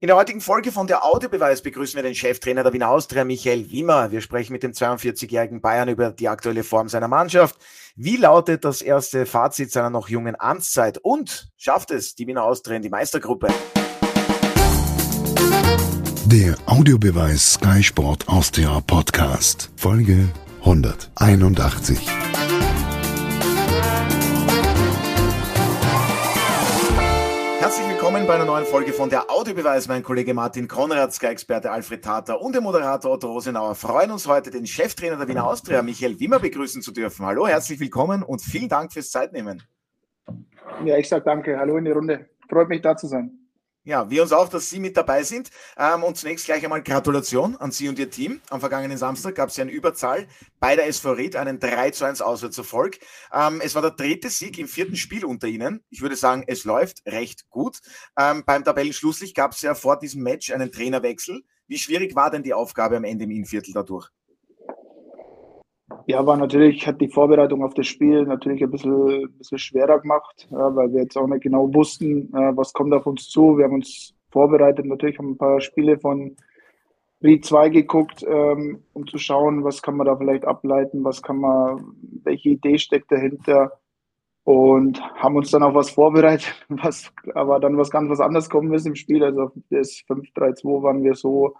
In der heutigen Folge von der Audiobeweis begrüßen wir den Cheftrainer der Wiener Austria, Michael Wimmer. Wir sprechen mit dem 42-jährigen Bayern über die aktuelle Form seiner Mannschaft. Wie lautet das erste Fazit seiner noch jungen Amtszeit? Und schafft es die Wiener Austria in die Meistergruppe? Der Audiobeweis Sky Sport Austria Podcast, Folge 181. bei einer neuen Folge von der Audiobeweis. Mein Kollege Martin Konrad, Sky-Experte Alfred Tater und der Moderator Otto Rosenauer freuen uns heute, den Cheftrainer der Wiener Austria, Michael Wimmer, begrüßen zu dürfen. Hallo, herzlich willkommen und vielen Dank fürs Zeitnehmen. Ja, ich sage danke. Hallo in die Runde. Freut mich, da zu sein. Ja, wir uns auch, dass Sie mit dabei sind. Ähm, und zunächst gleich einmal Gratulation an Sie und Ihr Team. Am vergangenen Samstag gab es ja eine Überzahl bei der SV Ried, einen 3 zu 1 Auswärtserfolg. Ähm, es war der dritte Sieg im vierten Spiel unter Ihnen. Ich würde sagen, es läuft recht gut. Ähm, beim Tabellenschlusslicht gab es ja vor diesem Match einen Trainerwechsel. Wie schwierig war denn die Aufgabe am Ende im Innviertel dadurch? Ja, war natürlich, hat die Vorbereitung auf das Spiel natürlich ein bisschen, ein bisschen schwerer gemacht, weil wir jetzt auch nicht genau wussten, was kommt auf uns zu. Wir haben uns vorbereitet, natürlich haben ein paar Spiele von Ried 2 geguckt, ähm, um zu schauen, was kann man da vielleicht ableiten, was kann man, welche Idee steckt dahinter und haben uns dann auf was vorbereitet, was aber dann was ganz was anderes kommen ist im Spiel. Also das 5-3-2 waren wir so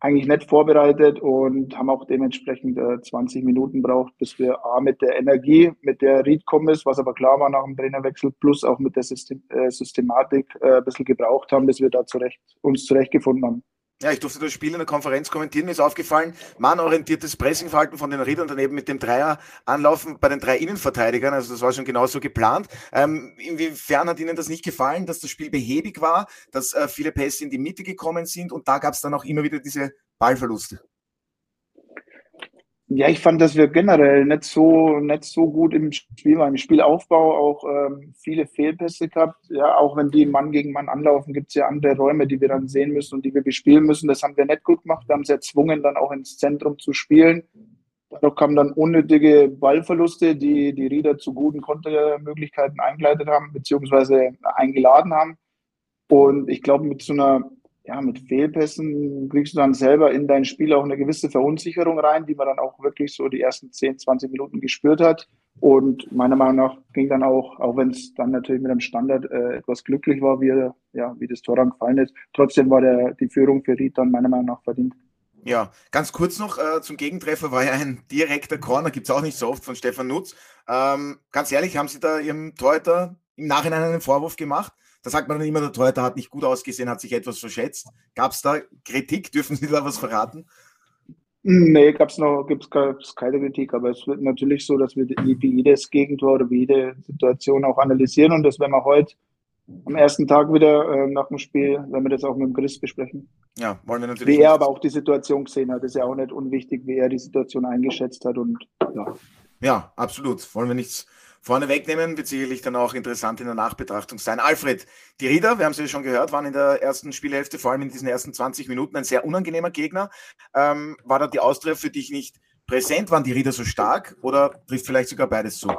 eigentlich nicht vorbereitet und haben auch dementsprechend äh, 20 Minuten braucht, bis wir A, mit der Energie, mit der Read kommen ist, was aber klar war nach dem Trainerwechsel, plus auch mit der System, äh, Systematik äh, ein bisschen gebraucht haben, bis wir da zurecht, uns zurechtgefunden haben. Ja, ich durfte das Spiel in der Konferenz kommentieren. Mir ist aufgefallen, mannorientiertes Pressingverhalten von den Riedern daneben mit dem Dreier anlaufen bei den drei Innenverteidigern. Also das war schon genauso geplant. Ähm, inwiefern hat Ihnen das nicht gefallen, dass das Spiel behäbig war, dass äh, viele Pässe in die Mitte gekommen sind und da gab es dann auch immer wieder diese Ballverluste? Ja, ich fand, dass wir generell nicht so, nicht so gut im Spiel waren. Im Spielaufbau auch ähm, viele Fehlpässe gehabt. Ja, auch wenn die Mann gegen Mann anlaufen, gibt es ja andere Räume, die wir dann sehen müssen und die wir bespielen müssen. Das haben wir nicht gut gemacht. Wir haben sie erzwungen, dann auch ins Zentrum zu spielen. Dadurch kamen dann unnötige Ballverluste, die die Rieder zu guten Kontermöglichkeiten eingeleitet haben, beziehungsweise eingeladen haben. Und ich glaube, mit so einer ja, mit Fehlpässen kriegst du dann selber in dein Spiel auch eine gewisse Verunsicherung rein, die man dann auch wirklich so die ersten 10, 20 Minuten gespürt hat. Und meiner Meinung nach ging dann auch, auch wenn es dann natürlich mit dem Standard äh, etwas glücklich war, wie, ja, wie das Tor dann gefallen ist, trotzdem war der, die Führung für Ried dann meiner Meinung nach verdient. Ja, ganz kurz noch äh, zum Gegentreffer war ja ein direkter Corner, gibt es auch nicht so oft von Stefan Nutz. Ähm, ganz ehrlich, haben Sie da Ihrem Torhüter im Nachhinein einen Vorwurf gemacht? Da sagt man dann immer, der Torhüter hat nicht gut ausgesehen, hat sich etwas verschätzt. Gab es da Kritik? Dürfen Sie da was verraten? Nee, gab es noch gibt's, gab's keine Kritik, aber es wird natürlich so, dass wir wie jedes Gegentor oder wie jede Situation auch analysieren und das werden wir heute am ersten Tag wieder äh, nach dem Spiel, wenn wir das auch mit dem Chris besprechen. Ja, wollen wir natürlich. Wie er aber auch die Situation gesehen hat, ist ja auch nicht unwichtig, wie er die Situation eingeschätzt hat und ja. Ja, absolut. Wollen wir nichts vorne wegnehmen, wird sicherlich dann auch interessant in der Nachbetrachtung sein. Alfred, die Rieder, wir haben es ja schon gehört, waren in der ersten Spielhälfte, vor allem in diesen ersten 20 Minuten, ein sehr unangenehmer Gegner. Ähm, war da die Austria für dich nicht präsent? Waren die Rieder so stark oder trifft vielleicht sogar beides zu?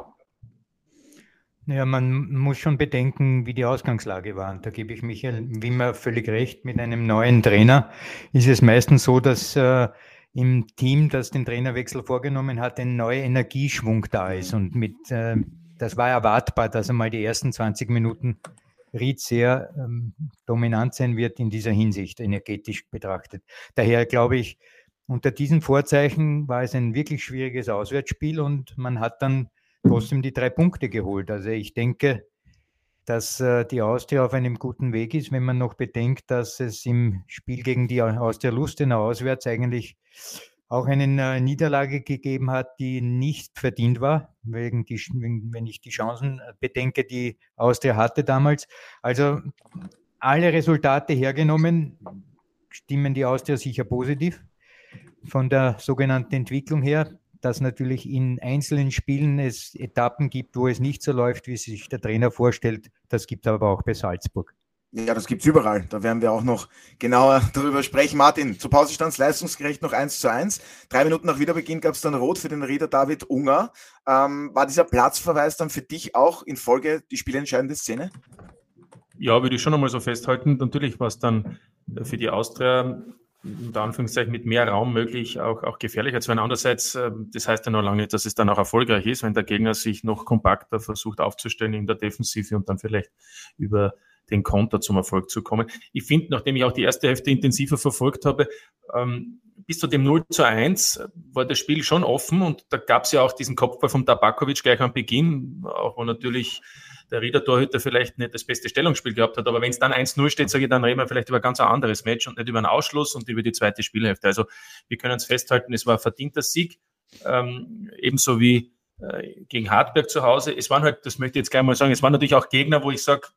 Ja, man muss schon bedenken, wie die Ausgangslage war. Da gebe ich Michael Wimmer völlig recht. Mit einem neuen Trainer ist es meistens so, dass äh, im Team, das den Trainerwechsel vorgenommen hat, ein neuer Energieschwung da ist. Und mit, äh, das war erwartbar, dass einmal die ersten 20 Minuten Ried sehr ähm, dominant sein wird in dieser Hinsicht, energetisch betrachtet. Daher glaube ich, unter diesen Vorzeichen war es ein wirklich schwieriges Auswärtsspiel und man hat dann trotzdem die drei Punkte geholt. Also ich denke, dass äh, die Austria auf einem guten Weg ist, wenn man noch bedenkt, dass es im Spiel gegen die Austria Lustenau auswärts eigentlich auch eine äh, Niederlage gegeben hat, die nicht verdient war, wegen die, wenn ich die Chancen bedenke, die Austria hatte damals. Also alle Resultate hergenommen, stimmen die Austria sicher positiv. Von der sogenannten Entwicklung her dass natürlich in einzelnen Spielen es Etappen gibt, wo es nicht so läuft, wie sich der Trainer vorstellt. Das gibt es aber auch bei Salzburg. Ja, das gibt es überall. Da werden wir auch noch genauer darüber sprechen. Martin, zu Pause stand es leistungsgerecht noch 1 zu 1. Drei Minuten nach Wiederbeginn gab es dann Rot für den Rieder David Unger. Ähm, war dieser Platzverweis dann für dich auch in Folge die spielentscheidende Szene? Ja, würde ich schon einmal so festhalten. Natürlich war es dann für die Austria unter Anführungszeichen mit mehr Raum möglich, auch, auch gefährlicher zu werden. Andererseits, äh, das heißt ja noch lange nicht, dass es dann auch erfolgreich ist, wenn der Gegner sich noch kompakter versucht aufzustellen in der Defensive und dann vielleicht über den Konter zum Erfolg zu kommen. Ich finde, nachdem ich auch die erste Hälfte intensiver verfolgt habe, ähm, bis zu dem 0 zu 1 war das Spiel schon offen und da gab es ja auch diesen Kopfball vom Tabakovic gleich am Beginn, auch wo natürlich der Rieder-Torhüter vielleicht nicht das beste Stellungsspiel gehabt hat. Aber wenn es dann 1-0 steht, sage ich, dann reden wir vielleicht über ganz ein anderes Match und nicht über einen Ausschluss und über die zweite Spielhälfte. Also wir können es festhalten, es war ein verdienter Sieg, ähm, ebenso wie äh, gegen Hartberg zu Hause. Es waren halt, das möchte ich jetzt gleich mal sagen, es waren natürlich auch Gegner, wo ich sage,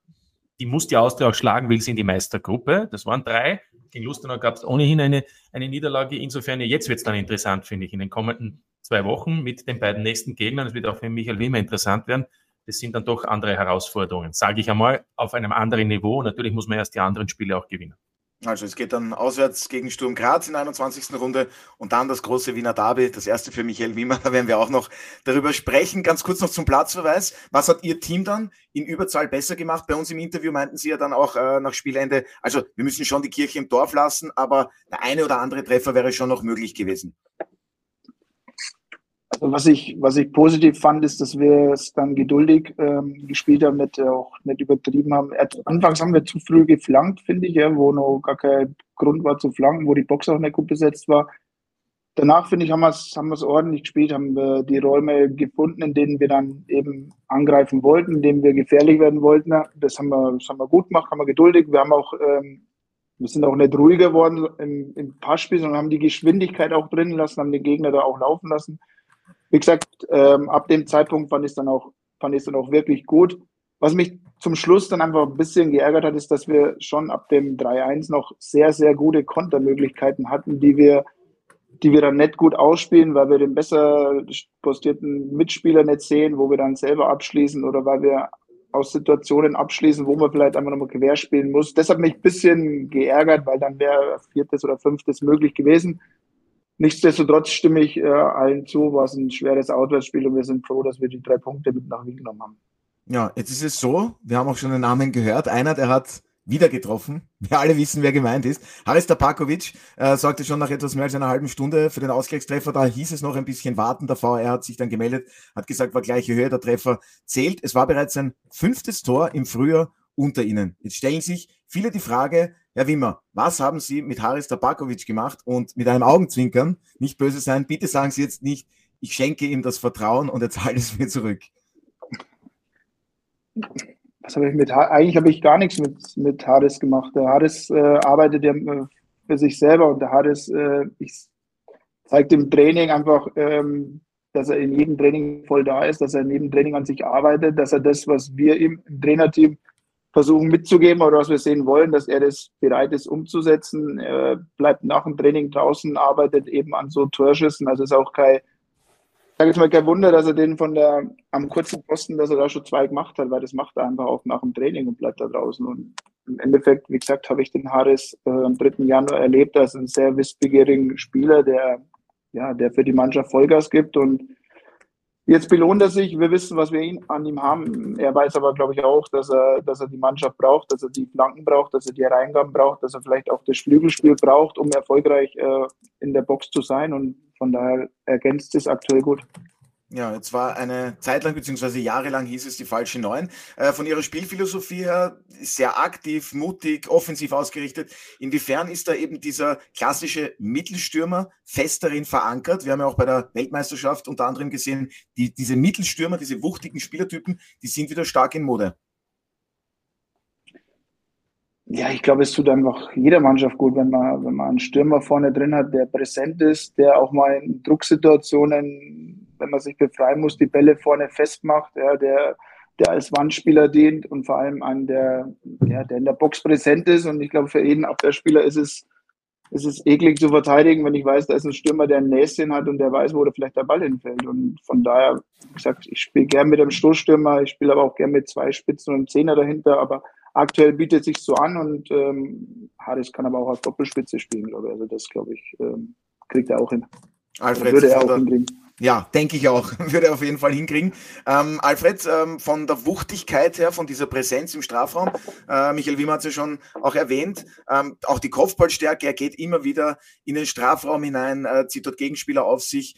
die muss die Austria auch schlagen, will sie in die Meistergruppe. Das waren drei. Gegen Lustenau gab es ohnehin eine, eine Niederlage. Insofern, jetzt wird es dann interessant, finde ich, in den kommenden zwei Wochen mit den beiden nächsten Gegnern. Es wird auch für Michael Wimmer interessant werden das sind dann doch andere Herausforderungen, sage ich einmal, auf einem anderen Niveau. Natürlich muss man erst die anderen Spiele auch gewinnen. Also es geht dann auswärts gegen Sturm Graz in der 21. Runde und dann das große Wiener Derby, das erste für Michael Wimmer, da werden wir auch noch darüber sprechen. Ganz kurz noch zum Platzverweis. Was hat Ihr Team dann in Überzahl besser gemacht? Bei uns im Interview meinten Sie ja dann auch äh, nach Spielende, also wir müssen schon die Kirche im Dorf lassen, aber der eine oder andere Treffer wäre schon noch möglich gewesen. Was ich, was ich positiv fand, ist, dass wir es dann geduldig ähm, gespielt haben, nicht, auch nicht übertrieben haben. Anfangs haben wir zu früh geflankt, finde ich, ja, wo noch gar kein Grund war zu flanken, wo die Box auch nicht gut besetzt war. Danach, finde ich, haben wir es haben ordentlich gespielt, haben wir die Räume gefunden, in denen wir dann eben angreifen wollten, in denen wir gefährlich werden wollten. Das haben wir, das haben wir gut gemacht, haben wir geduldig. Wir haben auch, ähm, wir sind auch nicht ruhiger geworden im, im Passspiel, sondern haben die Geschwindigkeit auch drin lassen, haben den Gegner da auch laufen lassen wie gesagt, ähm, ab dem Zeitpunkt fand ich es dann auch, dann auch wirklich gut. Was mich zum Schluss dann einfach ein bisschen geärgert hat, ist, dass wir schon ab dem 3-1 noch sehr, sehr gute Kontermöglichkeiten hatten, die wir, die wir dann nicht gut ausspielen, weil wir den besser postierten Mitspieler nicht sehen, wo wir dann selber abschließen oder weil wir aus Situationen abschließen, wo man vielleicht einfach nochmal quer spielen muss. Das hat mich ein bisschen geärgert, weil dann wäre viertes oder fünftes möglich gewesen. Nichtsdestotrotz stimme ich äh, allen zu, war es ein schweres Auswärtsspiel und wir sind froh, dass wir die drei Punkte mit nach Wien genommen haben. Ja, jetzt ist es so, wir haben auch schon den Namen gehört. Einer, der hat wieder getroffen. Wir alle wissen, wer gemeint ist. Haris Tapakovic äh, sorgte schon nach etwas mehr als einer halben Stunde für den Ausgleichstreffer. Da hieß es noch ein bisschen warten. Der VR hat sich dann gemeldet, hat gesagt, war gleiche Höhe, der Treffer zählt. Es war bereits sein fünftes Tor im Frühjahr unter ihnen. Jetzt stellen sich viele die Frage, Herr Wimmer, was haben Sie mit Haris Tabakovic gemacht? Und mit einem Augenzwinkern, nicht böse sein, bitte sagen Sie jetzt nicht, ich schenke ihm das Vertrauen und er zahlt es mir zurück. Was habe ich mit Eigentlich habe ich gar nichts mit, mit Haris gemacht. Der Haris äh, arbeitet ja äh, für sich selber und der Haris äh, zeigt im Training einfach, ähm, dass er in jedem Training voll da ist, dass er in jedem Training an sich arbeitet, dass er das, was wir im Trainerteam versuchen mitzugeben oder was wir sehen wollen, dass er das bereit ist umzusetzen. Er bleibt nach dem Training draußen, arbeitet eben an so Torschüssen. Also ist auch kein, sage jetzt mal kein Wunder, dass er den von der am kurzen Posten, dass er da schon zwei gemacht hat, weil das macht er einfach auch nach dem Training und bleibt da draußen. Und im Endeffekt, wie gesagt, habe ich den Harris äh, am 3. Januar erlebt als einen sehr wissbegierigen Spieler, der ja, der für die Mannschaft Vollgas gibt und Jetzt belohnt er sich. Wir wissen, was wir ihn, an ihm haben. Er weiß aber, glaube ich, auch, dass er, dass er die Mannschaft braucht, dass er die Flanken braucht, dass er die Reingaben braucht, dass er vielleicht auch das Flügelspiel braucht, um erfolgreich äh, in der Box zu sein. Und von daher ergänzt es aktuell gut. Ja, jetzt war eine Zeit lang, beziehungsweise jahrelang hieß es die falsche Neun. Äh, von ihrer Spielphilosophie her sehr aktiv, mutig, offensiv ausgerichtet. Inwiefern ist da eben dieser klassische Mittelstürmer fest darin verankert? Wir haben ja auch bei der Weltmeisterschaft unter anderem gesehen, die, diese Mittelstürmer, diese wuchtigen Spielertypen, die sind wieder stark in Mode. Ja, ich glaube, es tut einfach jeder Mannschaft gut, wenn man, wenn man einen Stürmer vorne drin hat, der präsent ist, der auch mal in Drucksituationen wenn man sich befreien muss, die Bälle vorne festmacht, ja, der, der als Wandspieler dient und vor allem einen, der, ja, der in der Box präsent ist. Und ich glaube, für jeden Abwehrspieler ist es, ist es eklig zu verteidigen, wenn ich weiß, da ist ein Stürmer, der ein Näschen hat und der weiß, wo da vielleicht der Ball hinfällt. Und von daher, wie gesagt, ich spiele gern mit einem Stoßstürmer, ich spiele aber auch gern mit zwei Spitzen und Zehner dahinter, aber aktuell bietet sich so an und ähm, Harris kann aber auch als Doppelspitze spielen, glaube ich. Also das, glaube ich, ähm, kriegt er auch hin. Alfred, würde er auch hinkriegen. Ja, denke ich auch. Würde er auf jeden Fall hinkriegen. Ähm, Alfred, ähm, von der Wuchtigkeit her, von dieser Präsenz im Strafraum, äh, Michael Wimmer hat es ja schon auch erwähnt, ähm, auch die Kopfballstärke, er geht immer wieder in den Strafraum hinein, äh, zieht dort Gegenspieler auf sich.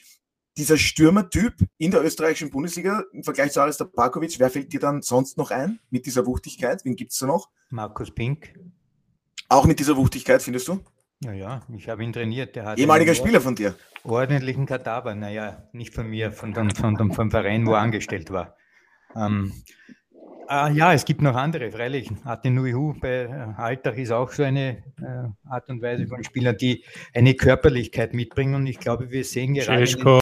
Dieser Stürmertyp in der österreichischen Bundesliga im Vergleich zu Arister Parkovic, wer fällt dir dann sonst noch ein mit dieser Wuchtigkeit? Wen gibt es da noch? Markus Pink. Auch mit dieser Wuchtigkeit, findest du? Ja, ja, ich habe ihn trainiert. Der hat Ehemaliger Spieler von dir? Ordentlichen Kadaver, naja, nicht von mir, von dem, von dem, vom Verein, wo er angestellt war. Ähm, äh, ja, es gibt noch andere, freilich. Atenuihu bei äh, Alltag ist auch so eine äh, Art und Weise von Spielern, die eine Körperlichkeit mitbringen. Und ich glaube, wir sehen gerade. Cesko.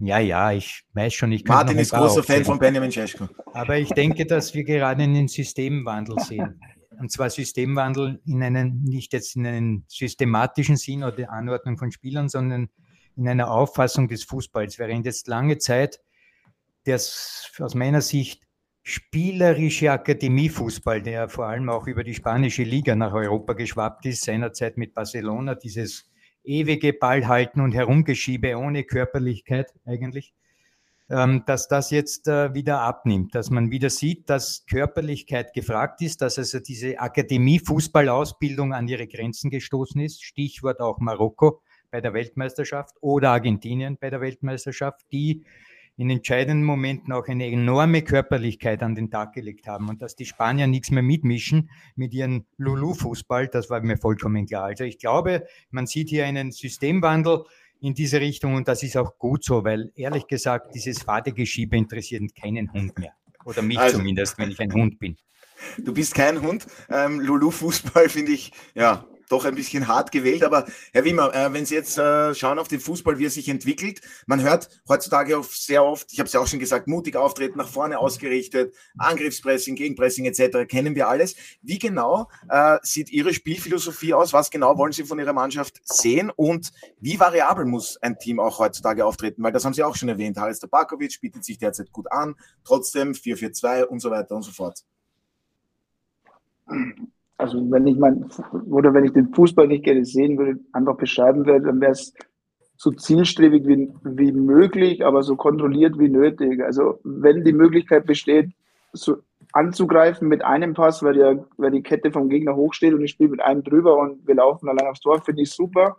Ja, ja, ich weiß schon. Ich Martin ist großer Fan von Benjamin Cesko. Aber ich denke, dass wir gerade einen Systemwandel sehen und zwar Systemwandel in einen, nicht jetzt in einen systematischen Sinn oder Anordnung von Spielern, sondern in einer Auffassung des Fußballs. Während jetzt lange Zeit das aus meiner Sicht spielerische Akademiefußball, der vor allem auch über die spanische Liga nach Europa geschwappt ist, seinerzeit mit Barcelona, dieses ewige Ballhalten und Herumgeschiebe ohne Körperlichkeit eigentlich, dass das jetzt äh, wieder abnimmt, dass man wieder sieht, dass Körperlichkeit gefragt ist, dass also diese Akademie-Fußballausbildung an ihre Grenzen gestoßen ist. Stichwort auch Marokko bei der Weltmeisterschaft oder Argentinien bei der Weltmeisterschaft, die in entscheidenden Momenten auch eine enorme Körperlichkeit an den Tag gelegt haben und dass die Spanier nichts mehr mitmischen mit ihrem Lulu-Fußball, das war mir vollkommen klar. Also ich glaube, man sieht hier einen Systemwandel, in diese Richtung und das ist auch gut so, weil ehrlich gesagt, dieses Fadegeschiebe interessiert keinen Hund mehr. Oder mich also, zumindest, wenn ich ein Hund bin. Du bist kein Hund. Ähm, Lulu-Fußball finde ich, ja, doch ein bisschen hart gewählt. Aber Herr Wimmer, äh, wenn Sie jetzt äh, schauen auf den Fußball, wie er sich entwickelt, man hört heutzutage auch sehr oft, ich habe es ja auch schon gesagt, mutig auftreten, nach vorne ausgerichtet, Angriffspressing, Gegenpressing etc. kennen wir alles. Wie genau äh, sieht Ihre Spielphilosophie aus? Was genau wollen Sie von Ihrer Mannschaft sehen? Und wie variabel muss ein Team auch heutzutage auftreten? Weil das haben Sie auch schon erwähnt. Haris Tabakovic bietet sich derzeit gut an, trotzdem 4-4-2 und so weiter und so fort also wenn ich mein, oder wenn ich den Fußball nicht gerne sehen würde, einfach beschreiben würde, dann wäre es so zielstrebig wie, wie möglich, aber so kontrolliert wie nötig. Also wenn die Möglichkeit besteht, so anzugreifen mit einem Pass, weil, der, weil die Kette vom Gegner hochsteht und ich spiele mit einem drüber und wir laufen allein aufs Tor, finde ich super.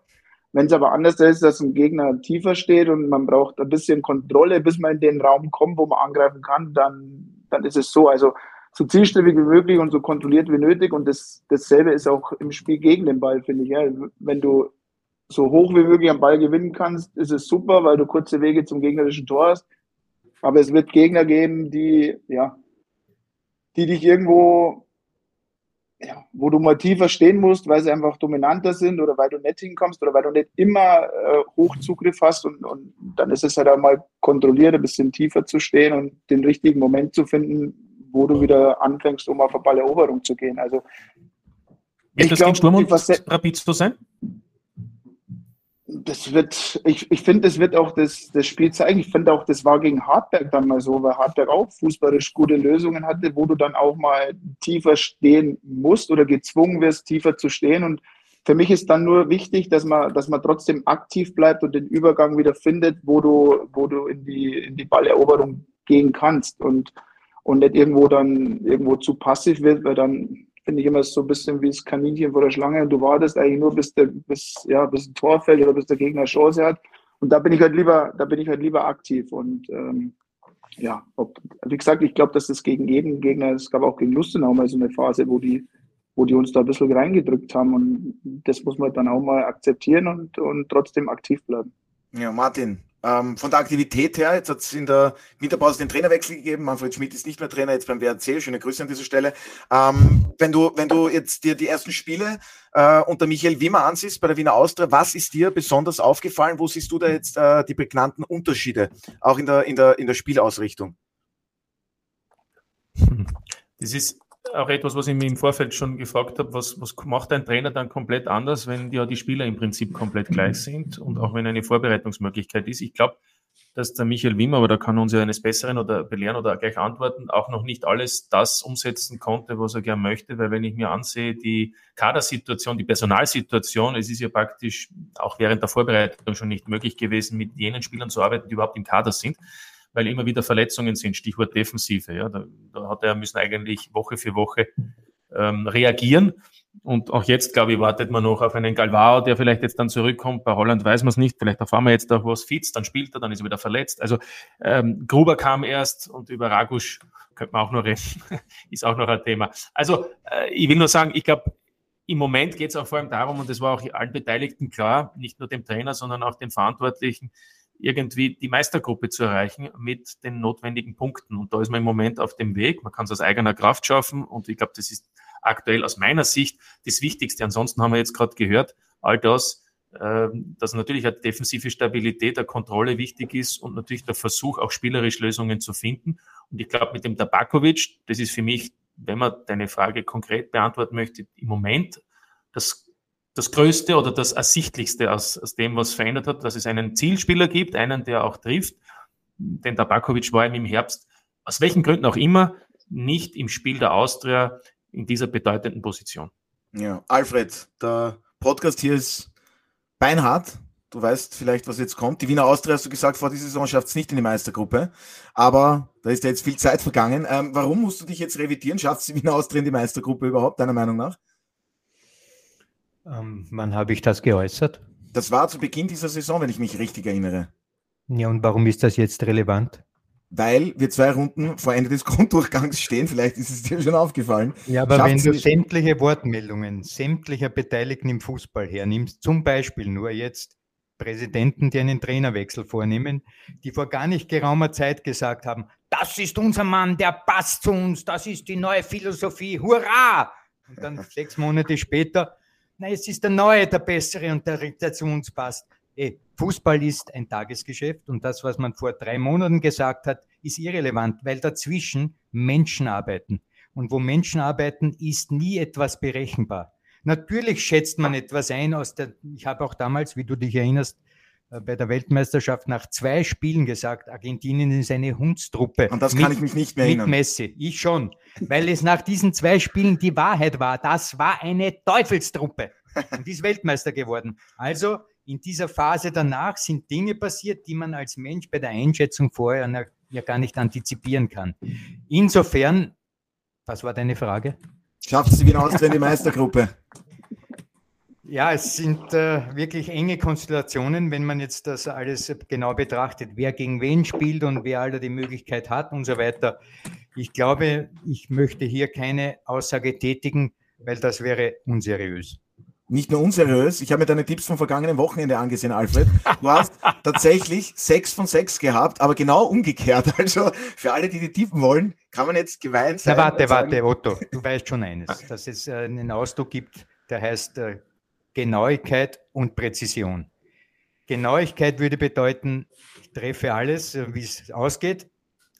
Wenn es aber anders ist, dass ein Gegner tiefer steht und man braucht ein bisschen Kontrolle, bis man in den Raum kommt, wo man angreifen kann, dann, dann ist es so. Also so zielstrebig wie möglich und so kontrolliert wie nötig. Und das, dasselbe ist auch im Spiel gegen den Ball, finde ich. Ja. Wenn du so hoch wie möglich am Ball gewinnen kannst, ist es super, weil du kurze Wege zum gegnerischen Tor hast. Aber es wird Gegner geben, die, ja, die dich irgendwo, ja, wo du mal tiefer stehen musst, weil sie einfach dominanter sind oder weil du nicht hinkommst oder weil du nicht immer äh, Hochzugriff hast und, und dann ist es halt auch mal kontrolliert, ein bisschen tiefer zu stehen und den richtigen Moment zu finden, wo du wieder anfängst, um auf eine Balleroberung zu gehen. Also wird das gegen Sturm und Rapid so sein? Das wird, ich, ich finde, das wird auch das, das Spiel zeigen. Ich finde auch, das war gegen Hartberg dann mal so, weil Hartberg auch fußballisch gute Lösungen hatte, wo du dann auch mal tiefer stehen musst oder gezwungen wirst, tiefer zu stehen. Und für mich ist dann nur wichtig, dass man, dass man trotzdem aktiv bleibt und den Übergang wieder findet, wo du, wo du in die, in die Balleroberung gehen kannst. Und und nicht irgendwo dann irgendwo zu passiv wird, weil dann finde ich immer so ein bisschen wie das Kaninchen vor der Schlange und du wartest eigentlich nur, bis der, bis, ja, bis ein Tor fällt oder bis der Gegner Chance hat. Und da bin ich halt lieber, da bin ich halt lieber aktiv. Und ähm, ja, ob, wie gesagt, ich glaube, dass das gegen jeden Gegner, es gab auch gegen Lustenau mal so eine Phase, wo die, wo die uns da ein bisschen reingedrückt haben. Und das muss man dann auch mal akzeptieren und, und trotzdem aktiv bleiben. Ja, Martin, ähm, von der Aktivität her, jetzt hat es in der Winterpause den Trainerwechsel gegeben. Manfred Schmidt ist nicht mehr Trainer, jetzt beim WRC. Schöne Grüße an dieser Stelle. Ähm, wenn, du, wenn du jetzt dir die ersten Spiele äh, unter Michael Wimmer ansiehst bei der Wiener Austria, was ist dir besonders aufgefallen? Wo siehst du da jetzt äh, die prägnanten Unterschiede, auch in der, in der, in der Spielausrichtung? Das ist auch etwas, was ich mir im Vorfeld schon gefragt habe, was, was macht ein Trainer dann komplett anders, wenn ja die Spieler im Prinzip komplett gleich sind und auch wenn eine Vorbereitungsmöglichkeit ist. Ich glaube, dass der Michael Wimmer, aber da kann uns ja eines Besseren oder belehren oder gleich antworten, auch noch nicht alles das umsetzen konnte, was er gern möchte, weil wenn ich mir ansehe, die Kadersituation, die Personalsituation, es ist ja praktisch auch während der Vorbereitung schon nicht möglich gewesen, mit jenen Spielern zu arbeiten, die überhaupt im Kader sind, weil immer wieder Verletzungen sind, Stichwort Defensive. Ja, da, da hat er müssen eigentlich Woche für Woche ähm, reagieren. Und auch jetzt, glaube ich, wartet man noch auf einen Galvao, der vielleicht jetzt dann zurückkommt. Bei Holland weiß man es nicht. Vielleicht erfahren wir jetzt auch was Fitz, dann spielt er, dann ist er wieder verletzt. Also ähm, Gruber kam erst und über Ragusch könnte man auch noch reden. ist auch noch ein Thema. Also äh, ich will nur sagen, ich glaube, im Moment geht es auch vor allem darum, und das war auch allen Beteiligten klar, nicht nur dem Trainer, sondern auch den Verantwortlichen, irgendwie die Meistergruppe zu erreichen mit den notwendigen Punkten. Und da ist man im Moment auf dem Weg. Man kann es aus eigener Kraft schaffen. Und ich glaube, das ist aktuell aus meiner Sicht das Wichtigste. Ansonsten haben wir jetzt gerade gehört, all das, äh, dass natürlich eine defensive Stabilität, eine Kontrolle wichtig ist und natürlich der Versuch, auch spielerisch Lösungen zu finden. Und ich glaube, mit dem Tabakovic, das ist für mich, wenn man deine Frage konkret beantworten möchte, im Moment das, das Größte oder das Ersichtlichste aus, aus dem, was verändert hat, dass es einen Zielspieler gibt, einen, der auch trifft. Denn Tabakovic war im Herbst, aus welchen Gründen auch immer, nicht im Spiel der Austria in dieser bedeutenden Position. Ja, Alfred, der Podcast hier ist beinhart. Du weißt vielleicht, was jetzt kommt. Die Wiener Austria, hast du gesagt, vor dieser Saison schafft es nicht in die Meistergruppe. Aber da ist ja jetzt viel Zeit vergangen. Ähm, warum musst du dich jetzt revidieren? Schafft es die Wiener Austria in die Meistergruppe überhaupt, deiner Meinung nach? Ähm, wann habe ich das geäußert? Das war zu Beginn dieser Saison, wenn ich mich richtig erinnere. Ja, und warum ist das jetzt relevant? weil wir zwei Runden vor Ende des Grunddurchgangs stehen. Vielleicht ist es dir schon aufgefallen. Ja, aber Schaff's wenn du sämtliche Wortmeldungen sämtlicher Beteiligten im Fußball hernimmst, zum Beispiel nur jetzt Präsidenten, die einen Trainerwechsel vornehmen, die vor gar nicht geraumer Zeit gesagt haben, das ist unser Mann, der passt zu uns, das ist die neue Philosophie, hurra! Und dann sechs Monate später, na, es ist der Neue, der Bessere und der, der zu uns passt. Ey, Fußball ist ein Tagesgeschäft und das, was man vor drei Monaten gesagt hat, ist irrelevant, weil dazwischen Menschen arbeiten. Und wo Menschen arbeiten, ist nie etwas berechenbar. Natürlich schätzt man etwas ein aus der, ich habe auch damals, wie du dich erinnerst, bei der Weltmeisterschaft nach zwei Spielen gesagt, Argentinien ist eine Hundstruppe. Und das kann mit, ich mich nicht mehr erinnern. Mit Messi, ich schon. Weil es nach diesen zwei Spielen die Wahrheit war. Das war eine Teufelstruppe. Und ist Weltmeister geworden. Also in dieser Phase danach sind Dinge passiert, die man als Mensch bei der Einschätzung vorher ja gar nicht antizipieren kann. Insofern, was war deine Frage? Schafft sie wieder aus in die Meistergruppe? Ja, es sind äh, wirklich enge Konstellationen, wenn man jetzt das alles genau betrachtet, wer gegen wen spielt und wer alle die Möglichkeit hat und so weiter. Ich glaube, ich möchte hier keine Aussage tätigen, weil das wäre unseriös nicht nur unseriös. Ich habe mir deine Tipps vom vergangenen Wochenende angesehen, Alfred. Du hast tatsächlich sechs von sechs gehabt, aber genau umgekehrt. Also für alle, die die tippen wollen, kann man jetzt geweint sein. Na, warte, warte, Otto. Du weißt schon eines, dass es äh, einen Ausdruck gibt, der heißt äh, Genauigkeit und Präzision. Genauigkeit würde bedeuten, ich treffe alles, äh, wie es ausgeht.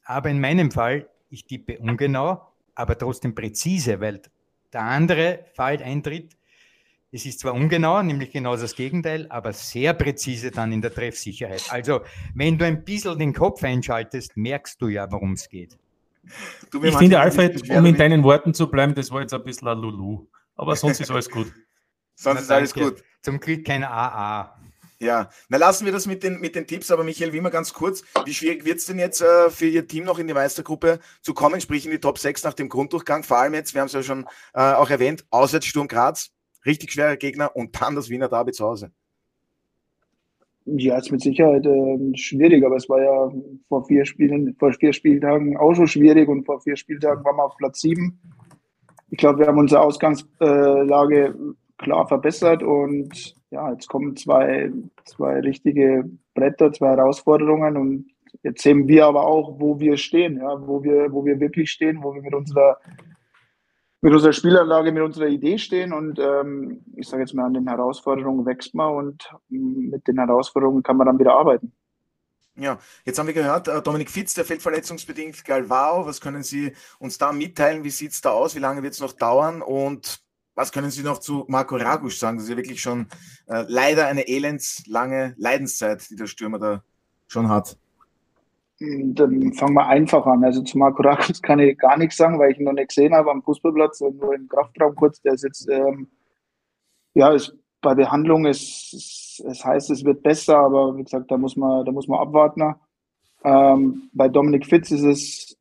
Aber in meinem Fall, ich tippe ungenau, aber trotzdem präzise, weil der andere Fall eintritt, es ist zwar ungenau, nämlich genau das Gegenteil, aber sehr präzise dann in der Treffsicherheit. Also, wenn du ein bisschen den Kopf einschaltest, merkst du ja, worum es geht. ich finde, Alfred, um in deinen Worten zu bleiben, das war jetzt ein bisschen ein Lulu. Aber sonst ist alles gut. Sonst ist alles gut. Zum Glück kein AA. Ja, na lassen wir das mit den, mit den Tipps, aber Michael, wie immer ganz kurz, wie schwierig wird es denn jetzt äh, für Ihr Team noch in die Meistergruppe zu kommen, sprich in die Top 6 nach dem Grunddurchgang? Vor allem jetzt, wir haben es ja schon äh, auch erwähnt, Auswärtssturm Graz, richtig schwerer Gegner und dann das Wiener Derby zu Hause. Ja, ist mit Sicherheit äh, schwierig, aber es war ja vor vier Spielen, vor vier Spieltagen auch schon schwierig und vor vier Spieltagen waren wir auf Platz sieben. Ich glaube, wir haben unsere Ausgangslage klar verbessert und ja, jetzt kommen zwei, zwei richtige Bretter, zwei Herausforderungen und jetzt sehen wir aber auch, wo wir stehen, ja, wo wir, wo wir wirklich stehen, wo wir mit unserer mit unserer Spielanlage, mit unserer Idee stehen und ähm, ich sage jetzt mal, an den Herausforderungen wächst man und mm, mit den Herausforderungen kann man dann wieder arbeiten. Ja, jetzt haben wir gehört, äh, Dominik Fitz, der fällt verletzungsbedingt. Galvao, was können Sie uns da mitteilen? Wie sieht es da aus? Wie lange wird es noch dauern? Und was können Sie noch zu Marco Ragusch sagen? Das ist ja wirklich schon äh, leider eine elendslange Leidenszeit, die der Stürmer da schon hat. Hm, dann fangen wir einfach an. Also zu Marco Rachels kann ich gar nichts sagen, weil ich ihn noch nicht gesehen habe am Fußballplatz und nur im Kraftraum kurz. Der ist jetzt, ähm, ja, ist bei Behandlung ist, es heißt, es wird besser, aber wie gesagt, da muss man, da muss man abwarten. Ähm, bei Dominik Fitz ist es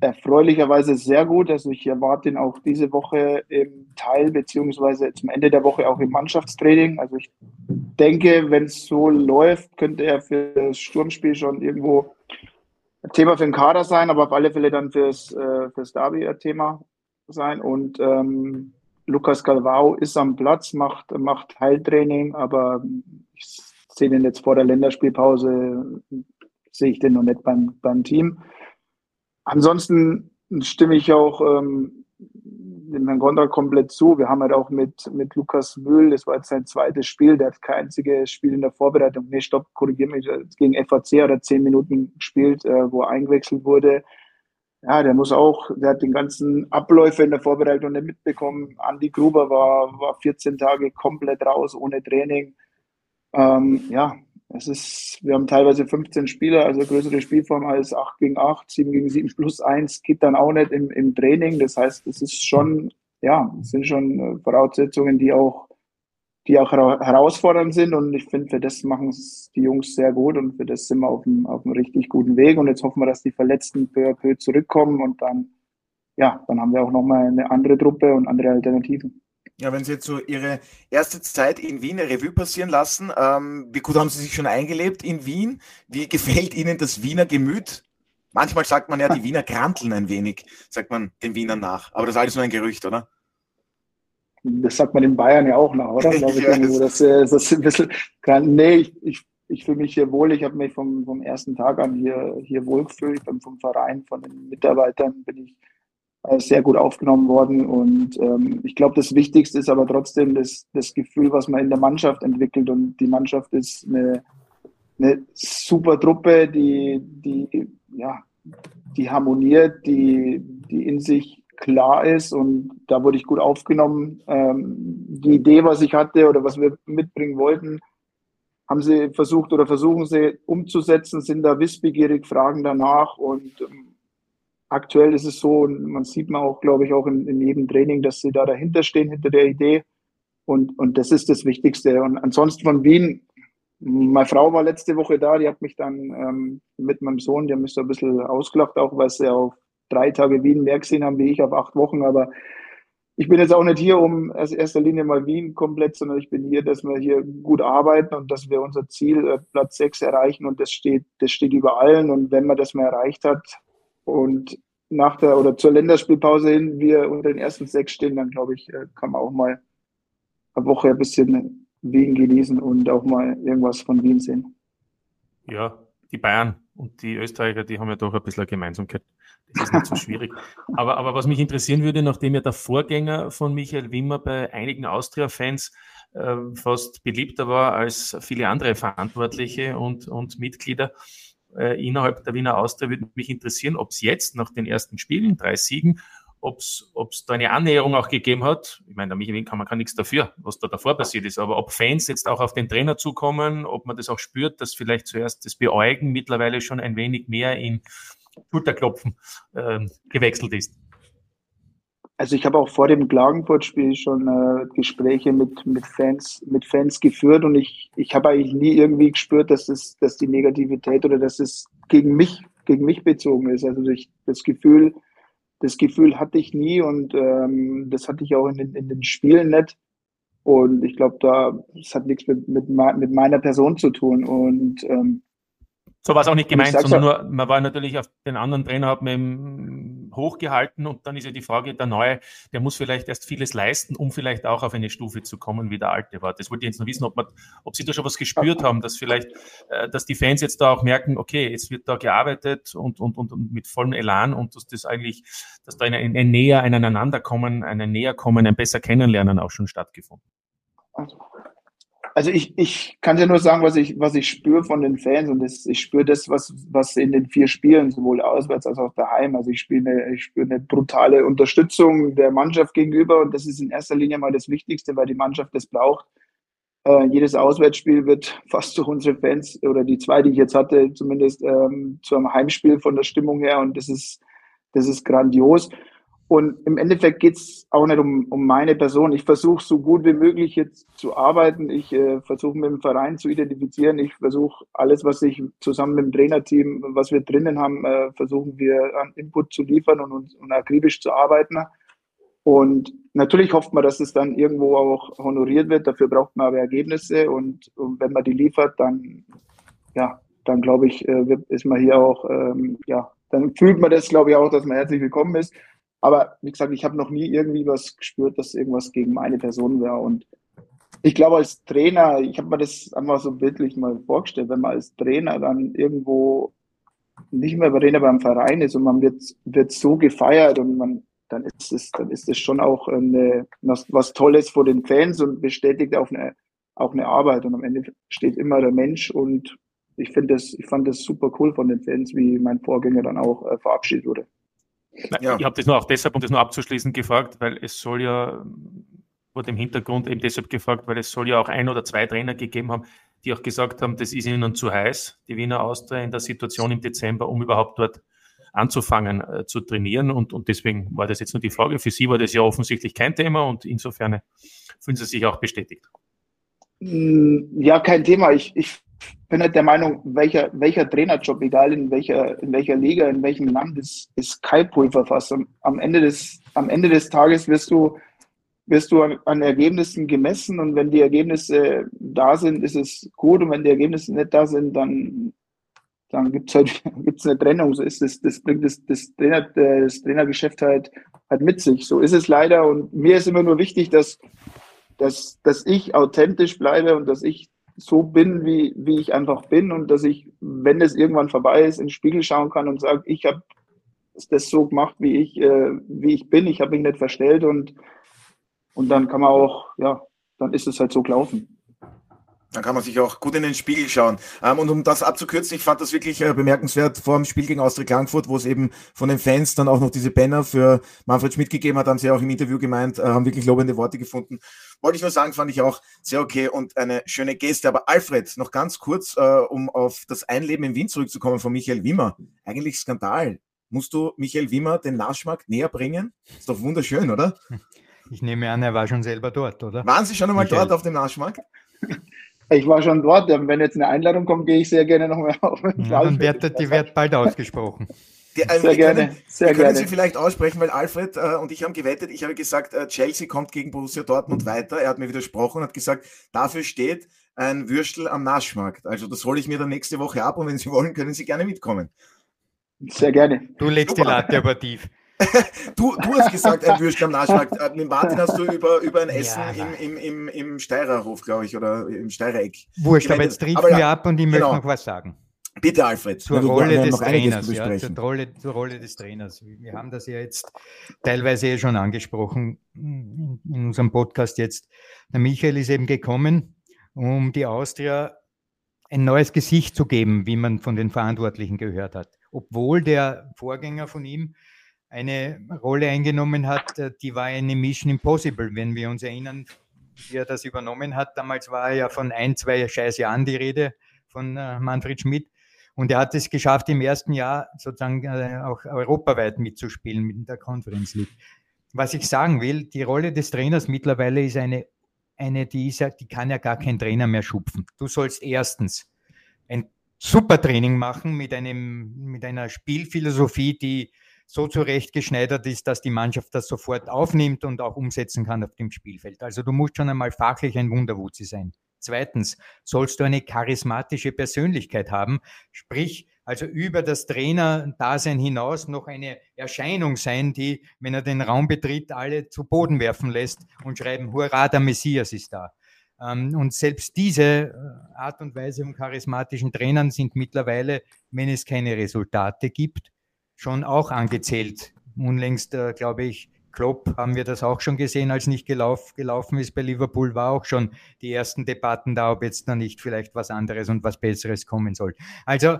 erfreulicherweise sehr gut. Also ich erwarte ihn auch diese Woche im Teil beziehungsweise zum Ende der Woche auch im Mannschaftstraining. Also ich denke, wenn es so läuft, könnte er für das Sturmspiel schon irgendwo Thema für den Kader sein, aber auf alle Fälle dann fürs, äh, fürs Derby ein Thema sein. Und ähm, Lukas Galvao ist am Platz, macht, macht Heiltraining, aber ich sehe den jetzt vor der Länderspielpause, sehe ich den noch nicht beim, beim Team. Ansonsten stimme ich auch ähm, dem Herrn Gondra komplett zu. Wir haben halt auch mit, mit Lukas Mühl, das war jetzt sein zweites Spiel, der hat kein einziges Spiel in der Vorbereitung, nee, stopp, korrigiere mich, gegen FAC hat er zehn Minuten gespielt, äh, wo er eingewechselt wurde. Ja, der muss auch, der hat den ganzen Abläufe in der Vorbereitung nicht mitbekommen. Andi Gruber war, war 14 Tage komplett raus, ohne Training. Ähm, ja, es ist, wir haben teilweise 15 Spieler, also größere Spielform als 8 gegen 8, 7 gegen 7 plus 1 geht dann auch nicht im, im Training. Das heißt, es ist schon, ja, es sind schon äh, Voraussetzungen, die auch, die auch herausfordernd sind. Und ich finde, für das machen es die Jungs sehr gut und für das sind wir auf einem, auf einem richtig guten Weg. Und jetzt hoffen wir, dass die Verletzten peu à peu zurückkommen und dann, ja, dann haben wir auch nochmal eine andere Truppe und andere Alternativen. Ja, wenn Sie jetzt so Ihre erste Zeit in Wien Revue passieren lassen, ähm, wie gut haben Sie sich schon eingelebt in Wien? Wie gefällt Ihnen das Wiener Gemüt? Manchmal sagt man ja, die Wiener kranteln ein wenig, sagt man den Wienern nach. Aber das ist alles nur ein Gerücht, oder? Das sagt man in Bayern ja auch nach, oder? Glaube ich, irgendwo, dass, äh, das ein bisschen Nee, ich, ich, ich fühle mich hier wohl. Ich habe mich vom, vom ersten Tag an hier, hier wohl gefühlt. Vom Verein, von den Mitarbeitern bin ich sehr gut aufgenommen worden. Und ähm, ich glaube, das Wichtigste ist aber trotzdem das, das Gefühl, was man in der Mannschaft entwickelt. Und die Mannschaft ist eine, eine super Truppe, die, die, ja, die harmoniert, die, die in sich klar ist. Und da wurde ich gut aufgenommen. Ähm, die Idee, was ich hatte oder was wir mitbringen wollten, haben sie versucht oder versuchen sie umzusetzen, sind da wissbegierig, fragen danach und ähm, aktuell ist es so, und man sieht man auch, glaube ich, auch in, in jedem Training, dass sie da dahinter stehen, hinter der Idee. Und, und das ist das Wichtigste. Und ansonsten von Wien, meine Frau war letzte Woche da, die hat mich dann ähm, mit meinem Sohn, haben mich so ein bisschen ausgelacht, auch weil sie auf drei Tage Wien mehr gesehen haben wie ich auf acht Wochen. Aber ich bin jetzt auch nicht hier, um als erster Linie mal Wien komplett, sondern ich bin hier, dass wir hier gut arbeiten und dass wir unser Ziel äh, Platz sechs erreichen und das steht, das steht über allen. Und wenn man das mal erreicht hat, und nach der oder zur Länderspielpause hin wir unter den ersten sechs stehen, dann glaube ich, äh, kann man auch mal eine Woche ein bisschen Wien genießen und auch mal irgendwas von Wien sehen. Ja, die Bayern und die Österreicher, die haben ja doch ein bisschen eine Gemeinsamkeit. Das ist nicht so schwierig. Aber, aber was mich interessieren würde, nachdem ja der Vorgänger von Michael Wimmer bei einigen Austria-Fans äh, fast beliebter war als viele andere Verantwortliche und, und Mitglieder, äh, innerhalb der Wiener Austria würde mich interessieren, ob es jetzt nach den ersten Spielen, drei Siegen, ob es da eine Annäherung auch gegeben hat. Ich meine, der Michael kann man kann nichts dafür, was da davor passiert ist, aber ob Fans jetzt auch auf den Trainer zukommen, ob man das auch spürt, dass vielleicht zuerst das Beäugen mittlerweile schon ein wenig mehr in Schulterklopfen äh, gewechselt ist. Also ich habe auch vor dem Klagenfurt-Spiel schon äh, Gespräche mit, mit, Fans, mit Fans geführt und ich, ich habe eigentlich nie irgendwie gespürt, dass, das, dass die Negativität oder dass es gegen mich, gegen mich bezogen ist. Also ich, das Gefühl, das Gefühl hatte ich nie und ähm, das hatte ich auch in den, in den Spielen nicht. Und ich glaube, da das hat nichts mit, mit, mit meiner Person zu tun. Und ähm, so war es auch nicht gemeint, sondern nur, man war natürlich auf den anderen Trainer, hat man hochgehalten und dann ist ja die Frage, der Neue, der muss vielleicht erst vieles leisten, um vielleicht auch auf eine Stufe zu kommen, wie der Alte war. Das wollte ich jetzt noch wissen, ob, man, ob Sie da schon was gespürt haben, dass vielleicht, äh, dass die Fans jetzt da auch merken, okay, jetzt wird da gearbeitet und, und, und, und mit vollem Elan und dass das eigentlich, dass da ein, ein näher ein Aneinanderkommen, ein Näherkommen, ein besser Kennenlernen auch schon stattgefunden. Also also ich, ich kann ja nur sagen, was ich, was ich spüre von den Fans und das, ich spüre das, was, was in den vier Spielen, sowohl auswärts als auch daheim. Also ich spüre eine, ich spüre eine brutale Unterstützung der Mannschaft gegenüber und das ist in erster Linie mal das Wichtigste, weil die Mannschaft das braucht. Äh, jedes Auswärtsspiel wird fast durch unsere Fans oder die zwei, die ich jetzt hatte, zumindest ähm, zu einem Heimspiel von der Stimmung her und das ist, das ist grandios. Und im Endeffekt geht es auch nicht um, um meine Person. Ich versuche so gut wie möglich jetzt zu arbeiten. Ich äh, versuche mit dem Verein zu identifizieren. Ich versuche alles, was ich zusammen mit dem Trainerteam, was wir drinnen haben, äh, versuchen wir an Input zu liefern und, und, und akribisch zu arbeiten. Und natürlich hofft man, dass es dann irgendwo auch honoriert wird. Dafür braucht man aber Ergebnisse. Und, und wenn man die liefert, dann, ja, dann glaube ich, äh, ist man hier auch, ähm, ja, dann fühlt man das, glaube ich, auch, dass man herzlich willkommen ist. Aber wie gesagt, ich habe noch nie irgendwie was gespürt, dass irgendwas gegen meine Person wäre. Und ich glaube, als Trainer, ich habe mir das einfach so bildlich mal vorgestellt, wenn man als Trainer dann irgendwo nicht mehr Trainer beim Verein ist und man wird, wird so gefeiert und man dann ist es, dann ist es schon auch eine, was, Tolles vor den Fans und bestätigt auch eine, auch eine Arbeit. Und am Ende steht immer der Mensch und ich finde das, ich fand das super cool von den Fans, wie mein Vorgänger dann auch äh, verabschiedet wurde. Ja. Ich habe das nur auch deshalb, um das nur abzuschließen, gefragt, weil es soll ja, vor dem Hintergrund eben deshalb gefragt, weil es soll ja auch ein oder zwei Trainer gegeben haben, die auch gesagt haben, das ist ihnen zu heiß, die Wiener Austria in der Situation im Dezember, um überhaupt dort anzufangen äh, zu trainieren. Und, und deswegen war das jetzt nur die Frage. Für Sie war das ja offensichtlich kein Thema und insofern fühlen Sie sich auch bestätigt. Mm, ja, kein Thema. Ich, ich bin halt der Meinung, welcher, welcher Trainerjob, egal in welcher, in welcher Liga, in welchem Land, ist, ist kein Pulverfass. Am Ende des, am Ende des Tages wirst du, wirst du an, an, Ergebnissen gemessen und wenn die Ergebnisse da sind, ist es gut und wenn die Ergebnisse nicht da sind, dann dann gibt es halt gibt's eine Trennung. So ist es, das bringt das, das, Trainer, das Trainergeschäft halt, halt mit sich. So ist es leider. Und mir ist immer nur wichtig, dass, dass, dass ich authentisch bleibe und dass ich so bin, wie, wie ich einfach bin und dass ich, wenn es irgendwann vorbei ist, in den Spiegel schauen kann und sage, ich habe das so gemacht, wie ich, äh, wie ich bin. Ich habe mich nicht verstellt und, und dann kann man auch, ja, dann ist es halt so gelaufen. Dann kann man sich auch gut in den Spiegel schauen. Ähm, und um das abzukürzen, ich fand das wirklich äh, bemerkenswert vor dem Spiel gegen Austria Klagenfurt, wo es eben von den Fans dann auch noch diese Banner für Manfred Schmidt gegeben hat, haben sie auch im Interview gemeint, äh, haben wirklich lobende Worte gefunden. Wollte ich nur sagen, fand ich auch sehr okay und eine schöne Geste. Aber Alfred, noch ganz kurz, äh, um auf das Einleben in Wien zurückzukommen von Michael Wimmer. Eigentlich Skandal. Musst du Michael Wimmer den Naschmarkt näher bringen? Ist doch wunderschön, oder? Ich nehme an, er war schon selber dort, oder? Waren Sie schon einmal Michael. dort auf dem Naschmarkt? Ich war schon dort. Wenn jetzt eine Einladung kommt, gehe ich sehr gerne nochmal auf. Ja, dann wird die wird bald ausgesprochen. Die, äh, sehr gerne. Können, sehr wir können Sie vielleicht aussprechen, weil Alfred äh, und ich haben gewettet. Ich habe gesagt, äh, Chelsea kommt gegen Borussia Dortmund weiter. Er hat mir widersprochen und hat gesagt, dafür steht ein Würstel am Naschmarkt. Also das hole ich mir dann nächste Woche ab und wenn Sie wollen, können Sie gerne mitkommen. Sehr gerne. Du legst Super. die Latte aber tief. du, du hast gesagt, ein Würstchen am Naschmarkt. Äh, mit Martin hast du über, über ein Essen ja, im, im, im, im Steirerhof, glaube ich, oder im Steirereck. Wurscht, aber jetzt trifft wir ab und ich möchte genau. noch was sagen. Bitte, Alfred. Zur Rolle des Trainers. Ja, zur, Rolle, zur Rolle des Trainers. Wir haben das ja jetzt teilweise eh schon angesprochen in unserem Podcast jetzt. Der Michael ist eben gekommen, um die Austria ein neues Gesicht zu geben, wie man von den Verantwortlichen gehört hat. Obwohl der Vorgänger von ihm eine Rolle eingenommen hat, äh, die war eine Mission Impossible, wenn wir uns erinnern, wie er das übernommen hat. Damals war ja von ein, zwei scheiß Jahren die Rede von äh, Manfred Schmidt. Und er hat es geschafft, im ersten Jahr sozusagen äh, auch europaweit mitzuspielen mit der Conference League. Was ich sagen will, die Rolle des Trainers mittlerweile ist eine, eine die, ist ja, die kann ja gar kein Trainer mehr schupfen. Du sollst erstens ein super Training machen mit, einem, mit einer Spielphilosophie, die so zurechtgeschneidert ist, dass die Mannschaft das sofort aufnimmt und auch umsetzen kann auf dem Spielfeld. Also du musst schon einmal fachlich ein Wunderwutzi sein. Zweitens sollst du eine charismatische Persönlichkeit haben, sprich also über das Trainer-Dasein hinaus noch eine Erscheinung sein, die, wenn er den Raum betritt, alle zu Boden werfen lässt und schreiben, hurra, der Messias ist da. Ähm, und selbst diese äh, Art und Weise von charismatischen Trainern sind mittlerweile, wenn es keine Resultate gibt, schon auch angezählt. Unlängst, äh, glaube ich, Klopp haben wir das auch schon gesehen, als nicht gelauf, gelaufen ist bei Liverpool, war auch schon die ersten Debatten da, ob jetzt da nicht vielleicht was anderes und was Besseres kommen soll. Also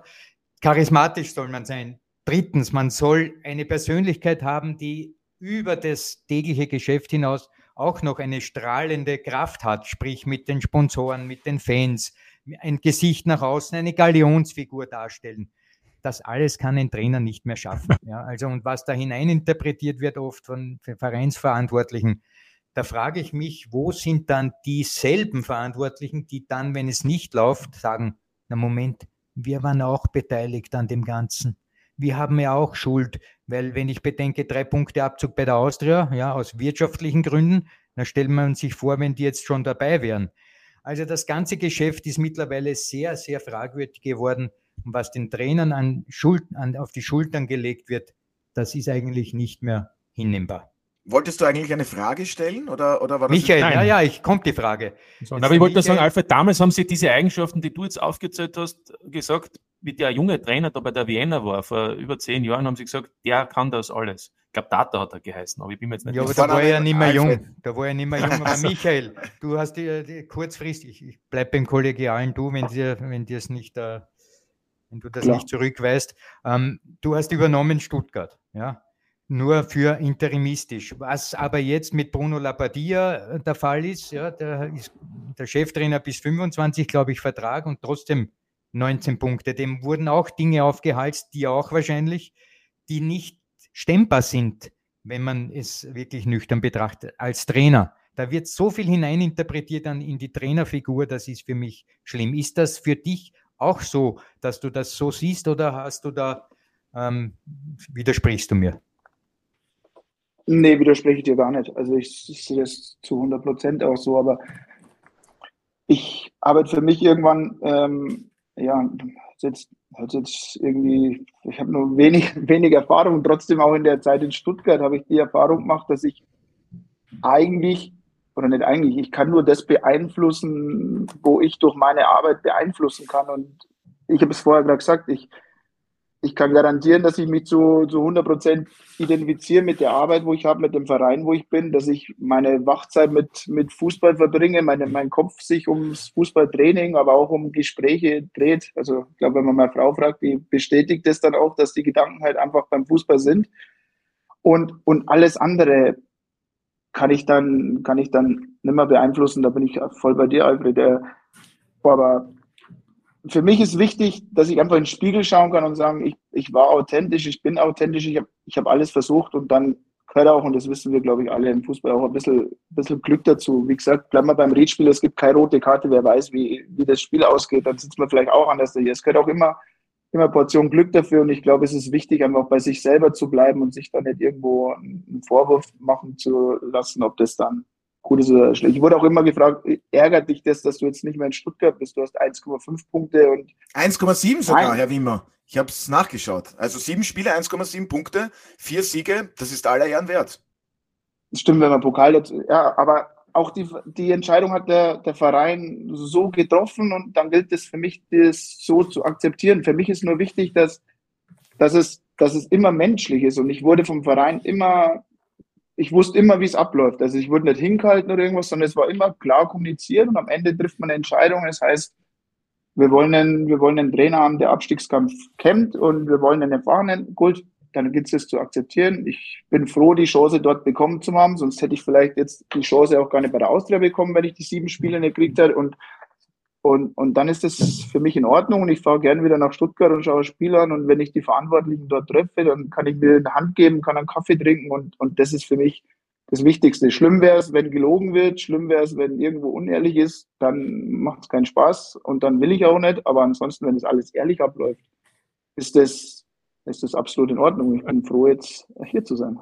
charismatisch soll man sein. Drittens, man soll eine Persönlichkeit haben, die über das tägliche Geschäft hinaus auch noch eine strahlende Kraft hat, sprich mit den Sponsoren, mit den Fans, ein Gesicht nach außen, eine Galionsfigur darstellen. Das alles kann ein Trainer nicht mehr schaffen. Ja, also und was da hineininterpretiert wird oft von Vereinsverantwortlichen, da frage ich mich, wo sind dann dieselben Verantwortlichen, die dann, wenn es nicht läuft, sagen, na Moment, wir waren auch beteiligt an dem Ganzen. Wir haben ja auch Schuld, weil wenn ich bedenke, drei Punkte Abzug bei der Austria, ja, aus wirtschaftlichen Gründen, dann stellt man sich vor, wenn die jetzt schon dabei wären. Also das ganze Geschäft ist mittlerweile sehr, sehr fragwürdig geworden. Und was den Trainern an Schuld, an, auf die Schultern gelegt wird, das ist eigentlich nicht mehr hinnehmbar. Wolltest du eigentlich eine Frage stellen oder, oder war das Michael, ja, ja, ich kommt die Frage. So, aber ich wollte Michael, sagen, Alfred, damals haben sie diese Eigenschaften, die du jetzt aufgezählt hast, gesagt, wie der junge Trainer da bei der Vienna war, vor über zehn Jahren, haben sie gesagt, der kann das alles. Ich glaube, Data hat er geheißen, aber ich bin mir jetzt nicht Ja, aber da war er ja nicht mehr jung. Da war er nicht mehr jung. Aber Michael, du hast die, die kurzfristig, ich bleibe beim kollegialen Du, wenn dir, wenn dir es nicht, äh, wenn du das Klar. nicht zurückweist. Ähm, du hast übernommen Stuttgart, ja nur für interimistisch. Was aber jetzt mit Bruno Labbadia äh, der Fall ist, ja, der ist der Cheftrainer bis 25, glaube ich, Vertrag und trotzdem 19 Punkte. Dem wurden auch Dinge aufgehalst, die auch wahrscheinlich, die nicht stemmbar sind, wenn man es wirklich nüchtern betrachtet, als Trainer. Da wird so viel hineininterpretiert dann in die Trainerfigur, das ist für mich schlimm. Ist das für dich auch so, dass du das so siehst oder hast du da, ähm, widersprichst du mir? Nee, widerspreche ich dir gar nicht. Also ich, sehe das zu 100 Prozent auch so, aber ich arbeite für mich irgendwann, ähm, ja, jetzt, jetzt irgendwie, ich habe nur wenig, wenig Erfahrung, trotzdem auch in der Zeit in Stuttgart habe ich die Erfahrung gemacht, dass ich eigentlich, oder nicht eigentlich, ich kann nur das beeinflussen, wo ich durch meine Arbeit beeinflussen kann. Und ich habe es vorher gerade gesagt, ich, ich kann garantieren, dass ich mich zu, zu 100 Prozent identifiziere mit der Arbeit, wo ich habe, mit dem Verein, wo ich bin, dass ich meine Wachzeit mit, mit Fußball verbringe, meine, mein Kopf sich ums Fußballtraining, aber auch um Gespräche dreht. Also ich glaube, wenn man meine Frau fragt, die bestätigt das dann auch, dass die Gedanken halt einfach beim Fußball sind. Und, und alles andere kann ich dann, kann ich dann nicht mehr beeinflussen. Da bin ich voll bei dir, Alfred. Aber für mich ist wichtig, dass ich einfach in den Spiegel schauen kann und sagen, ich, ich war authentisch, ich bin authentisch, ich habe ich hab alles versucht und dann gehört auch, und das wissen wir, glaube ich, alle im Fußball, auch ein bisschen, bisschen Glück dazu. Wie gesagt, bleiben wir beim Redspiel, es gibt keine rote Karte, wer weiß, wie, wie das Spiel ausgeht, dann sitzt man vielleicht auch anders. Es gehört auch immer, immer Portion Glück dafür und ich glaube, es ist wichtig, einfach bei sich selber zu bleiben und sich da nicht irgendwo einen Vorwurf machen zu lassen, ob das dann gut ist oder schlecht. Ich wurde auch immer gefragt, ärgert dich das, dass du jetzt nicht mehr in Stuttgart bist? Du hast 1,5 Punkte und. 1,7 sogar. Herr Wimmer. Ich habe es nachgeschaut. Also sieben Spiele, 1,7 Punkte, vier Siege, das ist aller Ehren wert. Stimmt, wenn man Pokal dazu. Ja, aber auch die, die Entscheidung hat der, der Verein so getroffen und dann gilt es für mich, das so zu akzeptieren. Für mich ist nur wichtig, dass, dass, es, dass es immer menschlich ist und ich wurde vom Verein immer ich wusste immer, wie es abläuft. Also ich wurde nicht hingehalten oder irgendwas, sondern es war immer klar kommuniziert und am Ende trifft man eine Entscheidung. Das heißt, wir wollen einen, wir wollen einen Trainer haben, der Abstiegskampf kämpft und wir wollen einen erfahrenen. Gut, dann gilt es zu akzeptieren. Ich bin froh, die Chance dort bekommen zu haben, sonst hätte ich vielleicht jetzt die Chance auch gar nicht bei der Austria bekommen, wenn ich die sieben Spiele nicht gekriegt hätte. Und und, und dann ist das für mich in Ordnung. Und ich fahre gerne wieder nach Stuttgart und schaue Spiel an. Und wenn ich die Verantwortlichen dort treffe, dann kann ich mir eine Hand geben, kann einen Kaffee trinken. Und, und das ist für mich das Wichtigste. Schlimm wäre es, wenn gelogen wird, schlimm wäre es, wenn irgendwo unehrlich ist, dann macht es keinen Spaß. Und dann will ich auch nicht, aber ansonsten, wenn es alles ehrlich abläuft, ist das, ist das absolut in Ordnung. Ich bin froh, jetzt hier zu sein.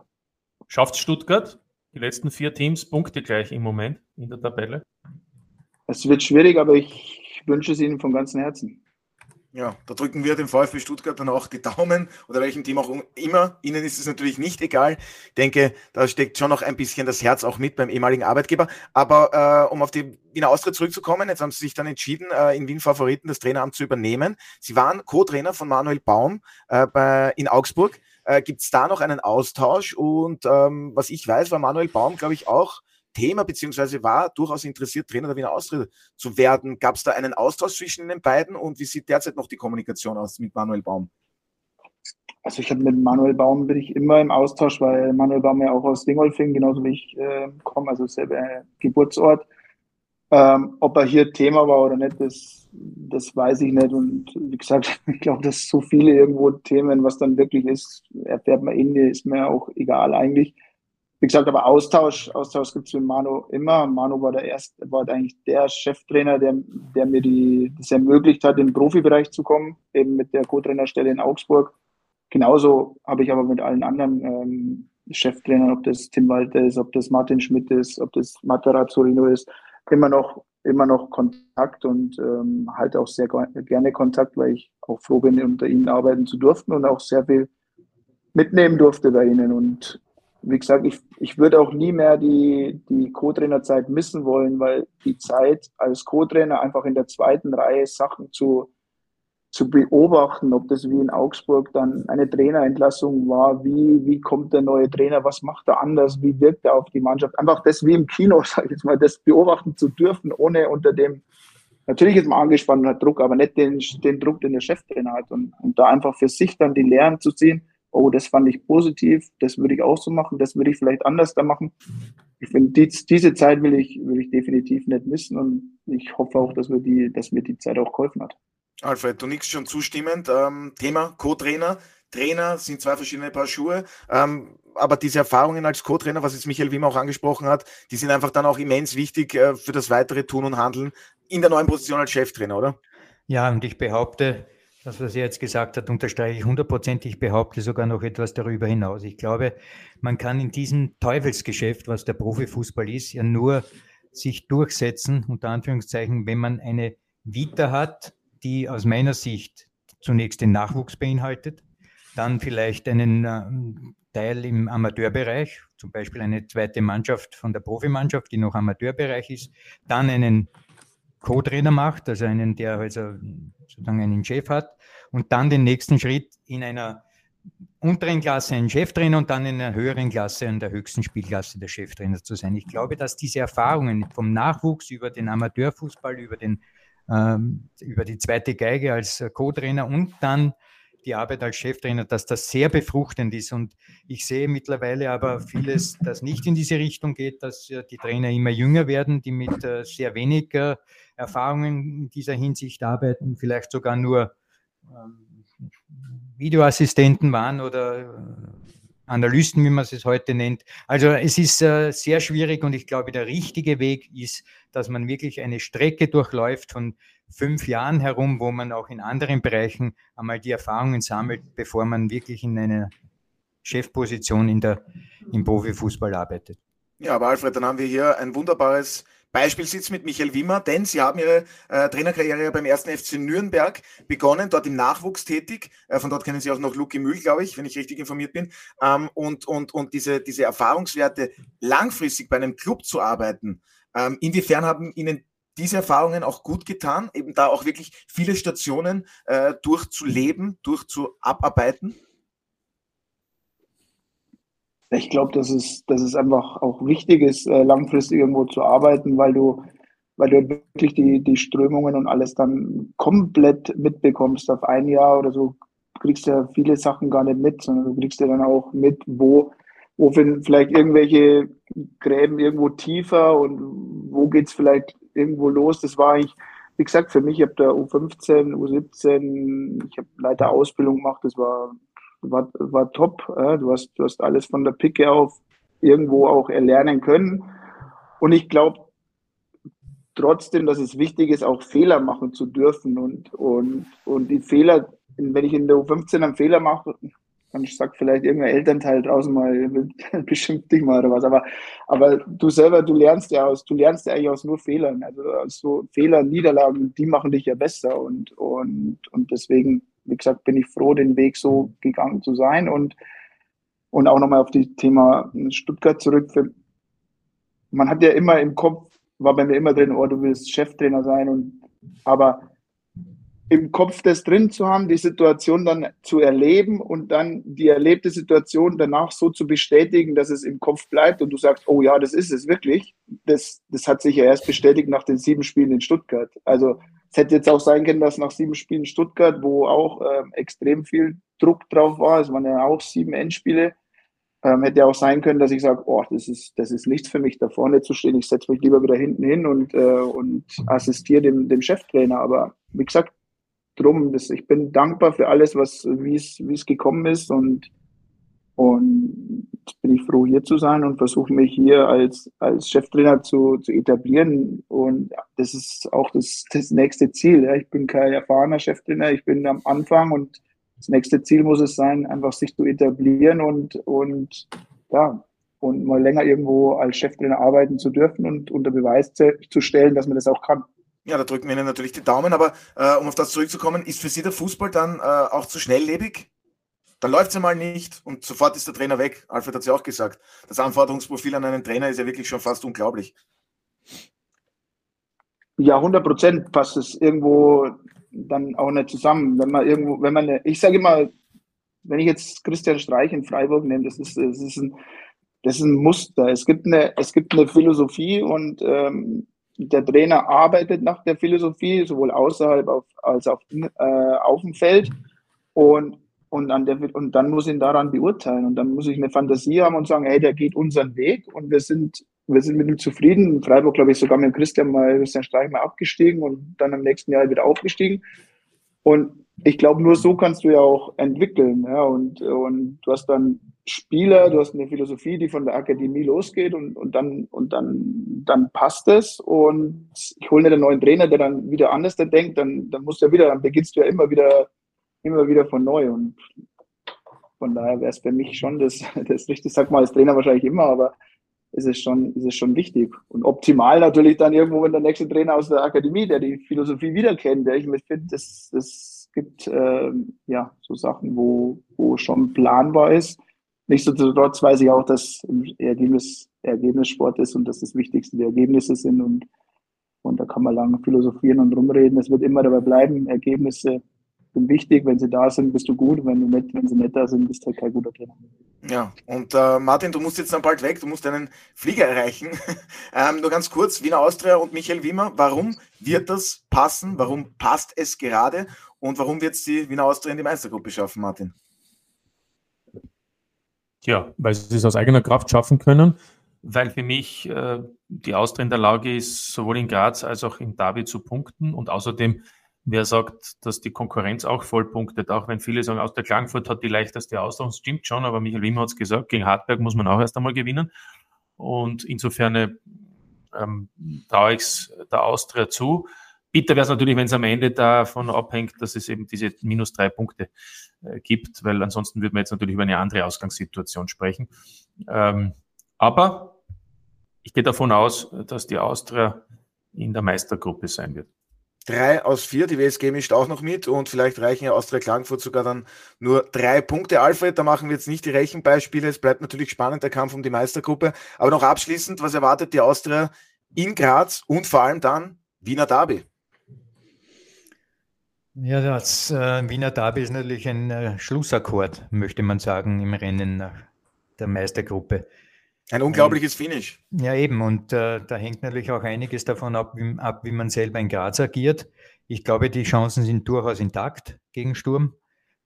Schafft Stuttgart die letzten vier Teams Punkte gleich im Moment in der Tabelle? Es wird schwierig, aber ich wünsche es Ihnen von ganzem Herzen. Ja, da drücken wir dem VfB Stuttgart dann auch die Daumen oder welchem Team auch immer. Ihnen ist es natürlich nicht egal. Ich denke, da steckt schon noch ein bisschen das Herz auch mit beim ehemaligen Arbeitgeber. Aber äh, um auf die Wiener Austria zurückzukommen, jetzt haben Sie sich dann entschieden, äh, in Wien Favoriten das Traineramt zu übernehmen. Sie waren Co-Trainer von Manuel Baum äh, bei, in Augsburg. Äh, Gibt es da noch einen Austausch? Und ähm, was ich weiß, war Manuel Baum, glaube ich, auch Thema, beziehungsweise war durchaus interessiert, Trainer der Wiener Austria zu werden. Gab es da einen Austausch zwischen den beiden und wie sieht derzeit noch die Kommunikation aus mit Manuel Baum? Also ich habe mit Manuel Baum bin ich immer im Austausch, weil Manuel Baum ja auch aus Dingolfing, genauso wie ich äh, komme, also selber Geburtsort. Ähm, ob er hier Thema war oder nicht, das, das weiß ich nicht. Und wie gesagt, ich glaube, dass so viele irgendwo Themen, was dann wirklich ist, erfährt man in, ist mir auch egal eigentlich. Wie gesagt, aber Austausch, Austausch gibt es mit Manu immer. Manu war der erste, war eigentlich der Cheftrainer, der, der mir die, das ermöglicht hat, in den Profibereich zu kommen, eben mit der Co-Trainerstelle in Augsburg. Genauso habe ich aber mit allen anderen ähm, Cheftrainern, ob das Tim Walter ist, ob das Martin Schmidt ist, ob das Matarazzo ist, immer noch, immer noch Kontakt und ähm, halt auch sehr gerne Kontakt, weil ich auch froh bin, unter ihnen arbeiten zu durften und auch sehr viel mitnehmen durfte bei ihnen. Und wie gesagt, ich, ich würde auch nie mehr die, die Co-Trainer-Zeit missen wollen, weil die Zeit als Co-Trainer einfach in der zweiten Reihe Sachen zu zu beobachten, ob das wie in Augsburg dann eine Trainerentlassung war, wie, wie kommt der neue Trainer, was macht er anders, wie wirkt er auf die Mannschaft. Einfach das wie im Kino, sag ich jetzt mal, das beobachten zu dürfen, ohne unter dem, natürlich ist man angespannt und hat Druck, aber nicht den, den Druck, den der Cheftrainer hat. Und, und da einfach für sich dann die Lehren zu ziehen, oh, das fand ich positiv, das würde ich auch so machen, das würde ich vielleicht anders da machen. Ich finde, die, diese Zeit will ich, will ich definitiv nicht missen und ich hoffe auch, dass, wir die, dass mir die Zeit auch geholfen hat. Alfred, du nix schon zustimmend. Ähm, Thema Co-Trainer. Trainer sind zwei verschiedene Paar Schuhe. Ähm, aber diese Erfahrungen als Co-Trainer, was jetzt Michael Wimmer auch angesprochen hat, die sind einfach dann auch immens wichtig äh, für das weitere Tun und Handeln in der neuen Position als Cheftrainer, oder? Ja, und ich behaupte, das, was er jetzt gesagt hat, unterstreiche ich hundertprozentig, ich behaupte sogar noch etwas darüber hinaus. Ich glaube, man kann in diesem Teufelsgeschäft, was der Profifußball ist, ja nur sich durchsetzen, unter Anführungszeichen, wenn man eine Vita hat, die aus meiner Sicht zunächst den Nachwuchs beinhaltet, dann vielleicht einen äh, Teil im Amateurbereich, zum Beispiel eine zweite Mannschaft von der Profimannschaft, die noch Amateurbereich ist, dann einen Co-Trainer macht, also einen, der also sozusagen einen Chef hat, und dann den nächsten Schritt in einer unteren Klasse einen Cheftrainer und dann in einer höheren Klasse, in der höchsten Spielklasse der Cheftrainer zu sein. Ich glaube, dass diese Erfahrungen vom Nachwuchs über den Amateurfußball, über den ähm, über die zweite Geige als Co-Trainer und dann die Arbeit als Cheftrainer, dass das sehr befruchtend ist. Und ich sehe mittlerweile aber vieles, das nicht in diese Richtung geht, dass äh, die Trainer immer jünger werden, die mit äh, sehr wenig Erfahrungen in dieser Hinsicht arbeiten, vielleicht sogar nur ähm, Videoassistenten waren oder Analysten, wie man es heute nennt. Also es ist äh, sehr schwierig und ich glaube, der richtige Weg ist, dass man wirklich eine Strecke durchläuft von fünf Jahren herum, wo man auch in anderen Bereichen einmal die Erfahrungen sammelt, bevor man wirklich in einer Chefposition in der, im Profifußball arbeitet. Ja, aber Alfred, dann haben wir hier ein wunderbares Beispiel sitzt mit Michael Wimmer, denn sie haben ihre äh, Trainerkarriere beim ersten FC Nürnberg begonnen, dort im Nachwuchs tätig. Äh, von dort kennen Sie auch noch Luki Mühl, glaube ich, wenn ich richtig informiert bin. Ähm, und und, und diese, diese Erfahrungswerte, langfristig bei einem Club zu arbeiten, ähm, inwiefern haben Ihnen diese Erfahrungen auch gut getan, eben da auch wirklich viele Stationen äh, durchzuleben, durchzuabarbeiten? ich glaube, dass es, dass es einfach auch wichtig ist, äh, langfristig irgendwo zu arbeiten, weil du, weil du wirklich die, die Strömungen und alles dann komplett mitbekommst auf ein Jahr oder so. Du kriegst ja viele Sachen gar nicht mit, sondern du kriegst ja dann auch mit, wo, wo vielleicht irgendwelche Gräben irgendwo tiefer und wo geht's vielleicht irgendwo los. Das war eigentlich, wie gesagt, für mich, ich habe da U15, U17, ich habe Leiter Ausbildung gemacht, das war war, war top. Du, hast, du hast alles von der Picke auf irgendwo auch erlernen können. Und ich glaube trotzdem, dass es wichtig ist, auch Fehler machen zu dürfen. Und, und, und die Fehler, wenn ich in der U15 einen Fehler mache, dann sagt vielleicht irgendein Elternteil draußen mal, bestimmt dich mal oder was. Aber, aber du selber, du lernst ja aus, du lernst ja eigentlich aus nur Fehlern. Also aus so Fehler, Niederlagen, die machen dich ja besser. Und, und, und deswegen wie gesagt, bin ich froh, den Weg so gegangen zu sein. Und, und auch nochmal auf das Thema Stuttgart zurück. Man hat ja immer im Kopf, war bei mir immer drin, oh, du willst Cheftrainer sein. Und, aber im Kopf das drin zu haben, die Situation dann zu erleben und dann die erlebte Situation danach so zu bestätigen, dass es im Kopf bleibt und du sagst, oh ja, das ist es wirklich. Das, das hat sich ja erst bestätigt nach den sieben Spielen in Stuttgart. Also es hätte jetzt auch sein können, dass nach sieben Spielen Stuttgart, wo auch äh, extrem viel Druck drauf war. Es waren ja auch sieben Endspiele. Ähm, hätte auch sein können, dass ich sage, oh, das ist, das ist nichts für mich, da vorne zu stehen. Ich setze mich lieber wieder hinten hin und, äh, und assistiere dem, dem Cheftrainer. Aber wie gesagt, drum, das, ich bin dankbar für alles, was, wie es, gekommen ist und, und bin ich froh, hier zu sein und versuche mich hier als, als Cheftrainer zu, zu etablieren. Und das ist auch das, das nächste Ziel. Ja. Ich bin kein erfahrener Cheftrainer, ich bin am Anfang und das nächste Ziel muss es sein, einfach sich zu etablieren und, und ja, und mal länger irgendwo als Cheftrainer arbeiten zu dürfen und unter Beweis zu stellen, dass man das auch kann. Ja, da drücken wir Ihnen natürlich die Daumen, aber äh, um auf das zurückzukommen, ist für Sie der Fußball dann äh, auch zu schnelllebig? Dann läuft es ja mal nicht und sofort ist der Trainer weg. Alfred hat es ja auch gesagt. Das Anforderungsprofil an einen Trainer ist ja wirklich schon fast unglaublich. Ja, 100 Prozent passt es irgendwo dann auch nicht zusammen. Wenn man irgendwo, wenn man, ich sage immer, wenn ich jetzt Christian Streich in Freiburg nehme, das ist, das ist ein, das ist ein Muster. Es gibt eine, es gibt eine Philosophie und ähm, der Trainer arbeitet nach der Philosophie, sowohl außerhalb auf, als auch äh, auf dem Feld. Und, und, der, und dann muss ich ihn daran beurteilen. Und dann muss ich eine Fantasie haben und sagen, hey, der geht unseren Weg und wir sind wir sind mit ihm zufrieden. In Freiburg, glaube ich, sogar mit Christian mal, Christian Streich mal abgestiegen und dann im nächsten Jahr wieder aufgestiegen. Und ich glaube, nur so kannst du ja auch entwickeln. Ja, und, und du hast dann Spieler, du hast eine Philosophie, die von der Akademie losgeht und, und dann, und dann, dann passt es. Und ich hole nicht einen neuen Trainer, der dann wieder anders denkt, dann, dann musst du ja wieder, dann beginnst du ja immer wieder, immer wieder von neu. Und von daher wäre es für mich schon das, das richtig, sag mal als Trainer wahrscheinlich immer, aber ist es ist schon wichtig. Und optimal natürlich dann irgendwo, wenn der nächste Trainer aus der Akademie, der die Philosophie wieder kennt. Der ich finde, das, das gibt äh, ja so Sachen, wo, wo schon planbar ist. Nichtsdestotrotz weiß ich auch, dass Ergebnis, Ergebnissport ist und dass das Wichtigste die Ergebnisse sind und, und da kann man lange philosophieren und rumreden. Es wird immer dabei bleiben. Ergebnisse sind wichtig. Wenn sie da sind, bist du gut. Wenn, du nicht, wenn sie nicht da sind, bist du halt kein guter Trainer. Ja, und äh, Martin, du musst jetzt dann bald weg, du musst deinen Flieger erreichen. ähm, nur ganz kurz, Wiener Austria und Michael Wimmer, warum wird das passen? Warum passt es gerade? Und warum wird es die Wiener Austria in die Meistergruppe schaffen, Martin? Ja, weil sie es aus eigener Kraft schaffen können, weil für mich äh, die Austria in der Lage ist, sowohl in Graz als auch in Derby zu punkten und außerdem Wer sagt, dass die Konkurrenz auch vollpunktet, auch wenn viele sagen, aus der Klangfurt hat die leichteste Ausdauer, stimmt schon, aber Michael Wimmer hat es gesagt, gegen Hartberg muss man auch erst einmal gewinnen. Und insofern ähm, traue ich es der Austria zu. Bitter wäre es natürlich, wenn es am Ende davon abhängt, dass es eben diese minus drei Punkte äh, gibt, weil ansonsten würde man jetzt natürlich über eine andere Ausgangssituation sprechen. Ähm, aber ich gehe davon aus, dass die Austria in der Meistergruppe sein wird drei aus vier. Die WSG mischt auch noch mit und vielleicht reichen ja Austria Klagenfurt sogar dann nur drei Punkte. Alfred, da machen wir jetzt nicht die Rechenbeispiele. Es bleibt natürlich spannend, der Kampf um die Meistergruppe. Aber noch abschließend, was erwartet die Austria in Graz und vor allem dann Wiener Derby? Ja, das äh, Wiener Derby ist natürlich ein äh, Schlussakkord, möchte man sagen, im Rennen nach der Meistergruppe. Ein unglaubliches Finish. Ja, eben. Und äh, da hängt natürlich auch einiges davon ab wie, ab, wie man selber in Graz agiert. Ich glaube, die Chancen sind durchaus intakt gegen Sturm.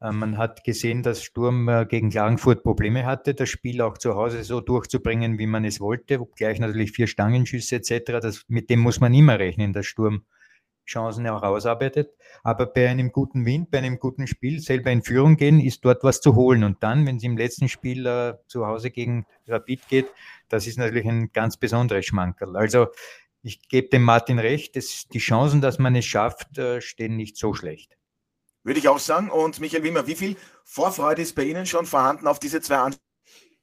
Äh, man hat gesehen, dass Sturm äh, gegen Klagenfurt Probleme hatte, das Spiel auch zu Hause so durchzubringen, wie man es wollte. Gleich natürlich vier Stangenschüsse etc. Das, mit dem muss man immer rechnen, dass Sturm Chancen auch ausarbeitet. Aber bei einem guten Wind, bei einem guten Spiel selber in Führung gehen, ist dort was zu holen. Und dann, wenn es im letzten Spiel äh, zu Hause gegen Rapid geht, das ist natürlich ein ganz besonderes Schmankerl. Also ich gebe dem Martin recht, dass die Chancen, dass man es schafft, äh, stehen nicht so schlecht. Würde ich auch sagen. Und Michael Wimmer, wie viel Vorfreude ist bei Ihnen schon vorhanden auf diese zwei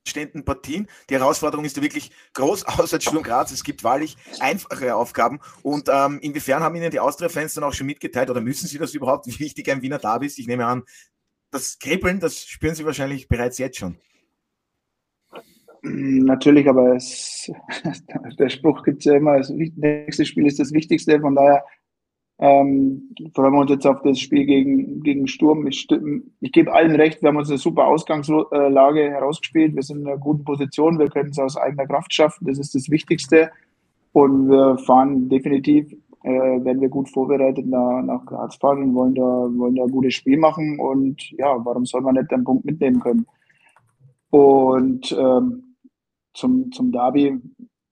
stehenden Partien. Die Herausforderung ist ja wirklich groß, außer Sturm Graz. Es gibt wahrlich einfachere Aufgaben. Und ähm, inwiefern haben Ihnen die Austria-Fans dann auch schon mitgeteilt oder müssen Sie das überhaupt, wie wichtig ein Wiener Derby ist? Ich nehme an, das Kribbeln, das spüren Sie wahrscheinlich bereits jetzt schon. Natürlich, aber es, der Spruch gibt es ja immer, das nächste Spiel ist das Wichtigste. Von daher ähm, freuen wir uns jetzt auf das Spiel gegen, gegen Sturm. Ich, ich gebe allen recht, wir haben uns eine super Ausgangslage herausgespielt. Wir sind in einer guten Position, wir können es aus eigener Kraft schaffen. Das ist das Wichtigste. Und wir fahren definitiv äh, werden wir gut vorbereitet nach, nach Graz fahren und wollen da, wollen da ein gutes Spiel machen. Und ja, warum soll man nicht den Punkt mitnehmen können? Und ähm, zum, zum Derby,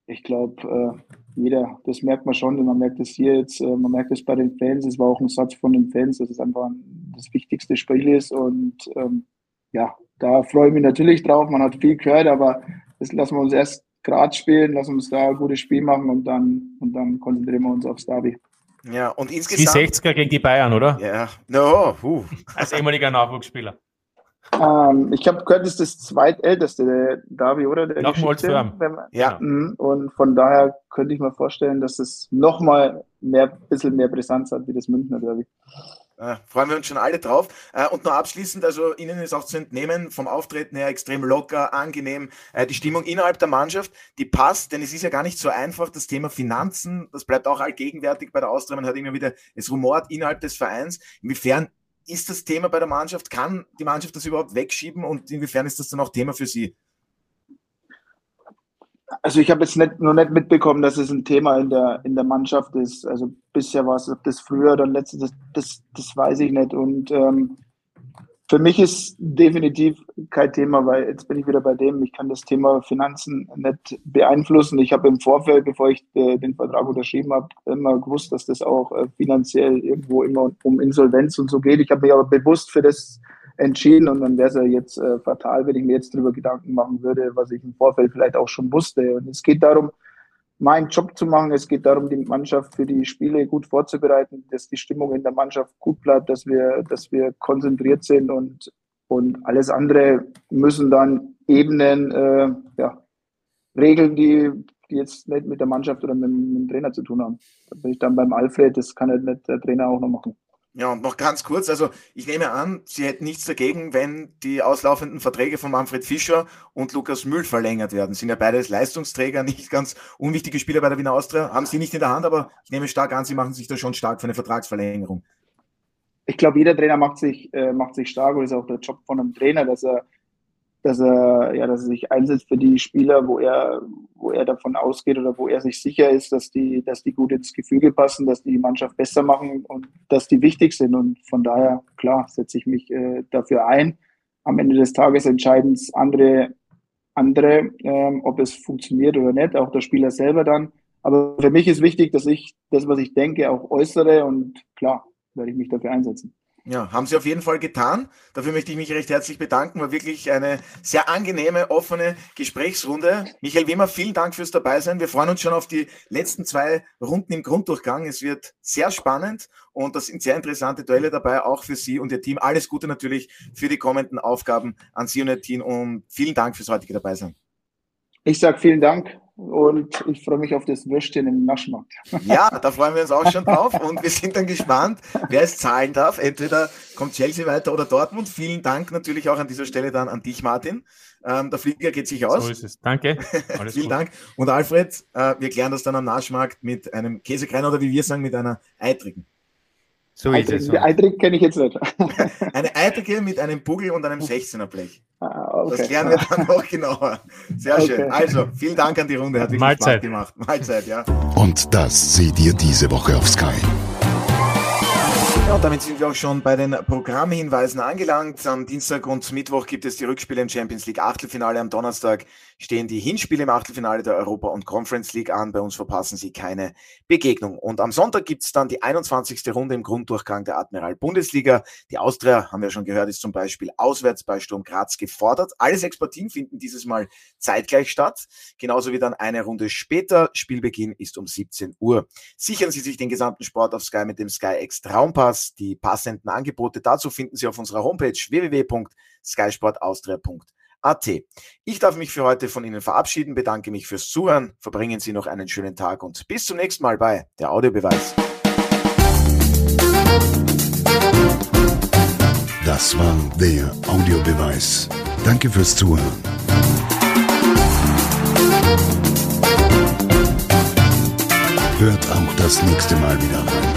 ich glaube, äh, jeder, das merkt man schon, man merkt es hier jetzt, äh, man merkt es bei den Fans, es war auch ein Satz von den Fans, dass es einfach das wichtigste Spiel ist und ähm, ja, da freue ich mich natürlich drauf, man hat viel gehört, aber das lassen wir uns erst gerade spielen, lassen uns da ein gutes Spiel machen und dann, und dann konzentrieren wir uns aufs Derby. Ja, und insgesamt. Die 60er gegen die Bayern, oder? Ja, no, uh. Als ehemaliger Nachwuchsspieler. Ähm, ich habe gehört, das ist das zweitälteste, der Davi, oder? Der Nach Molsfirm. Ja. Mhm. Und von daher könnte ich mir vorstellen, dass es nochmal mehr, bisschen mehr Brisanz hat wie das Münchner Derby. Äh, freuen wir uns schon alle drauf. Äh, und noch abschließend, also Ihnen ist auch zu entnehmen, vom Auftreten her extrem locker, angenehm. Äh, die Stimmung innerhalb der Mannschaft, die passt, denn es ist ja gar nicht so einfach, das Thema Finanzen, das bleibt auch allgegenwärtig bei der Austria. Man hört immer wieder, es rumort innerhalb des Vereins. Inwiefern ist das Thema bei der Mannschaft? Kann die Mannschaft das überhaupt wegschieben und inwiefern ist das dann auch Thema für Sie? Also ich habe jetzt nicht, noch nicht mitbekommen, dass es ein Thema in der, in der Mannschaft ist. Also bisher war es, das früher oder letztes, das, das, das weiß ich nicht. Und ähm, für mich ist definitiv kein Thema, weil jetzt bin ich wieder bei dem, ich kann das Thema Finanzen nicht beeinflussen. Ich habe im Vorfeld, bevor ich äh, den Vertrag unterschrieben habe, immer gewusst, dass das auch äh, finanziell irgendwo immer um Insolvenz und so geht. Ich habe mich aber bewusst für das entschieden und dann wäre es ja jetzt äh, fatal, wenn ich mir jetzt darüber Gedanken machen würde, was ich im Vorfeld vielleicht auch schon wusste. Und es geht darum, meinen Job zu machen. Es geht darum, die Mannschaft für die Spiele gut vorzubereiten, dass die Stimmung in der Mannschaft gut bleibt, dass wir, dass wir konzentriert sind und, und alles andere müssen dann Ebenen, äh, ja, Regeln, die, die jetzt nicht mit der Mannschaft oder mit, mit dem Trainer zu tun haben. Da bin ich dann beim Alfred, das kann halt nicht der Trainer auch noch machen. Ja, und noch ganz kurz, also ich nehme an, Sie hätten nichts dagegen, wenn die auslaufenden Verträge von Manfred Fischer und Lukas Mühl verlängert werden. Sind ja beides Leistungsträger, nicht ganz unwichtige Spieler bei der Wiener Austria. Haben Sie nicht in der Hand, aber ich nehme stark an, Sie machen sich da schon stark für eine Vertragsverlängerung. Ich glaube, jeder Trainer macht sich, äh, macht sich stark und ist auch der Job von einem Trainer, dass er dass er, ja, dass er sich einsetzt für die Spieler, wo er, wo er davon ausgeht oder wo er sich sicher ist, dass die, dass die gut ins Gefüge passen, dass die Mannschaft besser machen und dass die wichtig sind. Und von daher, klar, setze ich mich äh, dafür ein. Am Ende des Tages entscheiden es andere, andere ähm, ob es funktioniert oder nicht, auch der Spieler selber dann. Aber für mich ist wichtig, dass ich das, was ich denke, auch äußere und klar, werde ich mich dafür einsetzen. Ja, haben Sie auf jeden Fall getan. Dafür möchte ich mich recht herzlich bedanken. War wirklich eine sehr angenehme, offene Gesprächsrunde. Michael Wimmer, vielen Dank fürs Dabeisein. Wir freuen uns schon auf die letzten zwei Runden im Grunddurchgang. Es wird sehr spannend und das sind sehr interessante Duelle dabei, auch für Sie und Ihr Team. Alles Gute natürlich für die kommenden Aufgaben an Sie und Ihr Team und vielen Dank fürs heutige Dabeisein. Ich sage vielen Dank und ich freue mich auf das Würstchen im Naschmarkt. Ja, da freuen wir uns auch schon drauf und wir sind dann gespannt, wer es zahlen darf. Entweder kommt Chelsea weiter oder Dortmund. Vielen Dank natürlich auch an dieser Stelle dann an dich, Martin. Ähm, der Flieger geht sich aus. So ist es. Danke. Vielen gut. Dank. Und Alfred, äh, wir klären das dann am Naschmarkt mit einem Käsekreiner oder wie wir sagen, mit einer eitrigen. So ist es. Die Eitrig kenne ich jetzt nicht. Eine Eitrige mit einem Buggel und einem 16er Blech. Ah, okay. Das klären wir dann noch genauer. Sehr okay. schön. Also, vielen Dank an die Runde. Hat wirklich Mahlzeit. Spaß gemacht. Mahlzeit, ja. Und das seht ihr diese Woche auf Sky. Ja, und damit sind wir auch schon bei den Programmhinweisen angelangt. Am Dienstag und Mittwoch gibt es die Rückspiele im Champions League Achtelfinale. Am Donnerstag stehen die Hinspiele im Achtelfinale der Europa- und Conference League an. Bei uns verpassen Sie keine Begegnung. Und am Sonntag gibt es dann die 21. Runde im Grunddurchgang der Admiral Bundesliga. Die Austria, haben wir schon gehört, ist zum Beispiel auswärts bei Sturm Graz gefordert. Alle sechs Partien finden dieses Mal zeitgleich statt. Genauso wie dann eine Runde später. Spielbeginn ist um 17 Uhr. Sichern Sie sich den gesamten Sport auf Sky mit dem Sky X Traumpass. Die passenden Angebote dazu finden Sie auf unserer Homepage www.skysportaustria.de AT. Ich darf mich für heute von Ihnen verabschieden, bedanke mich fürs Zuhören, verbringen Sie noch einen schönen Tag und bis zum nächsten Mal bei der Audiobeweis. Das war der Audiobeweis. Danke fürs Zuhören. Hört auch das nächste Mal wieder rein.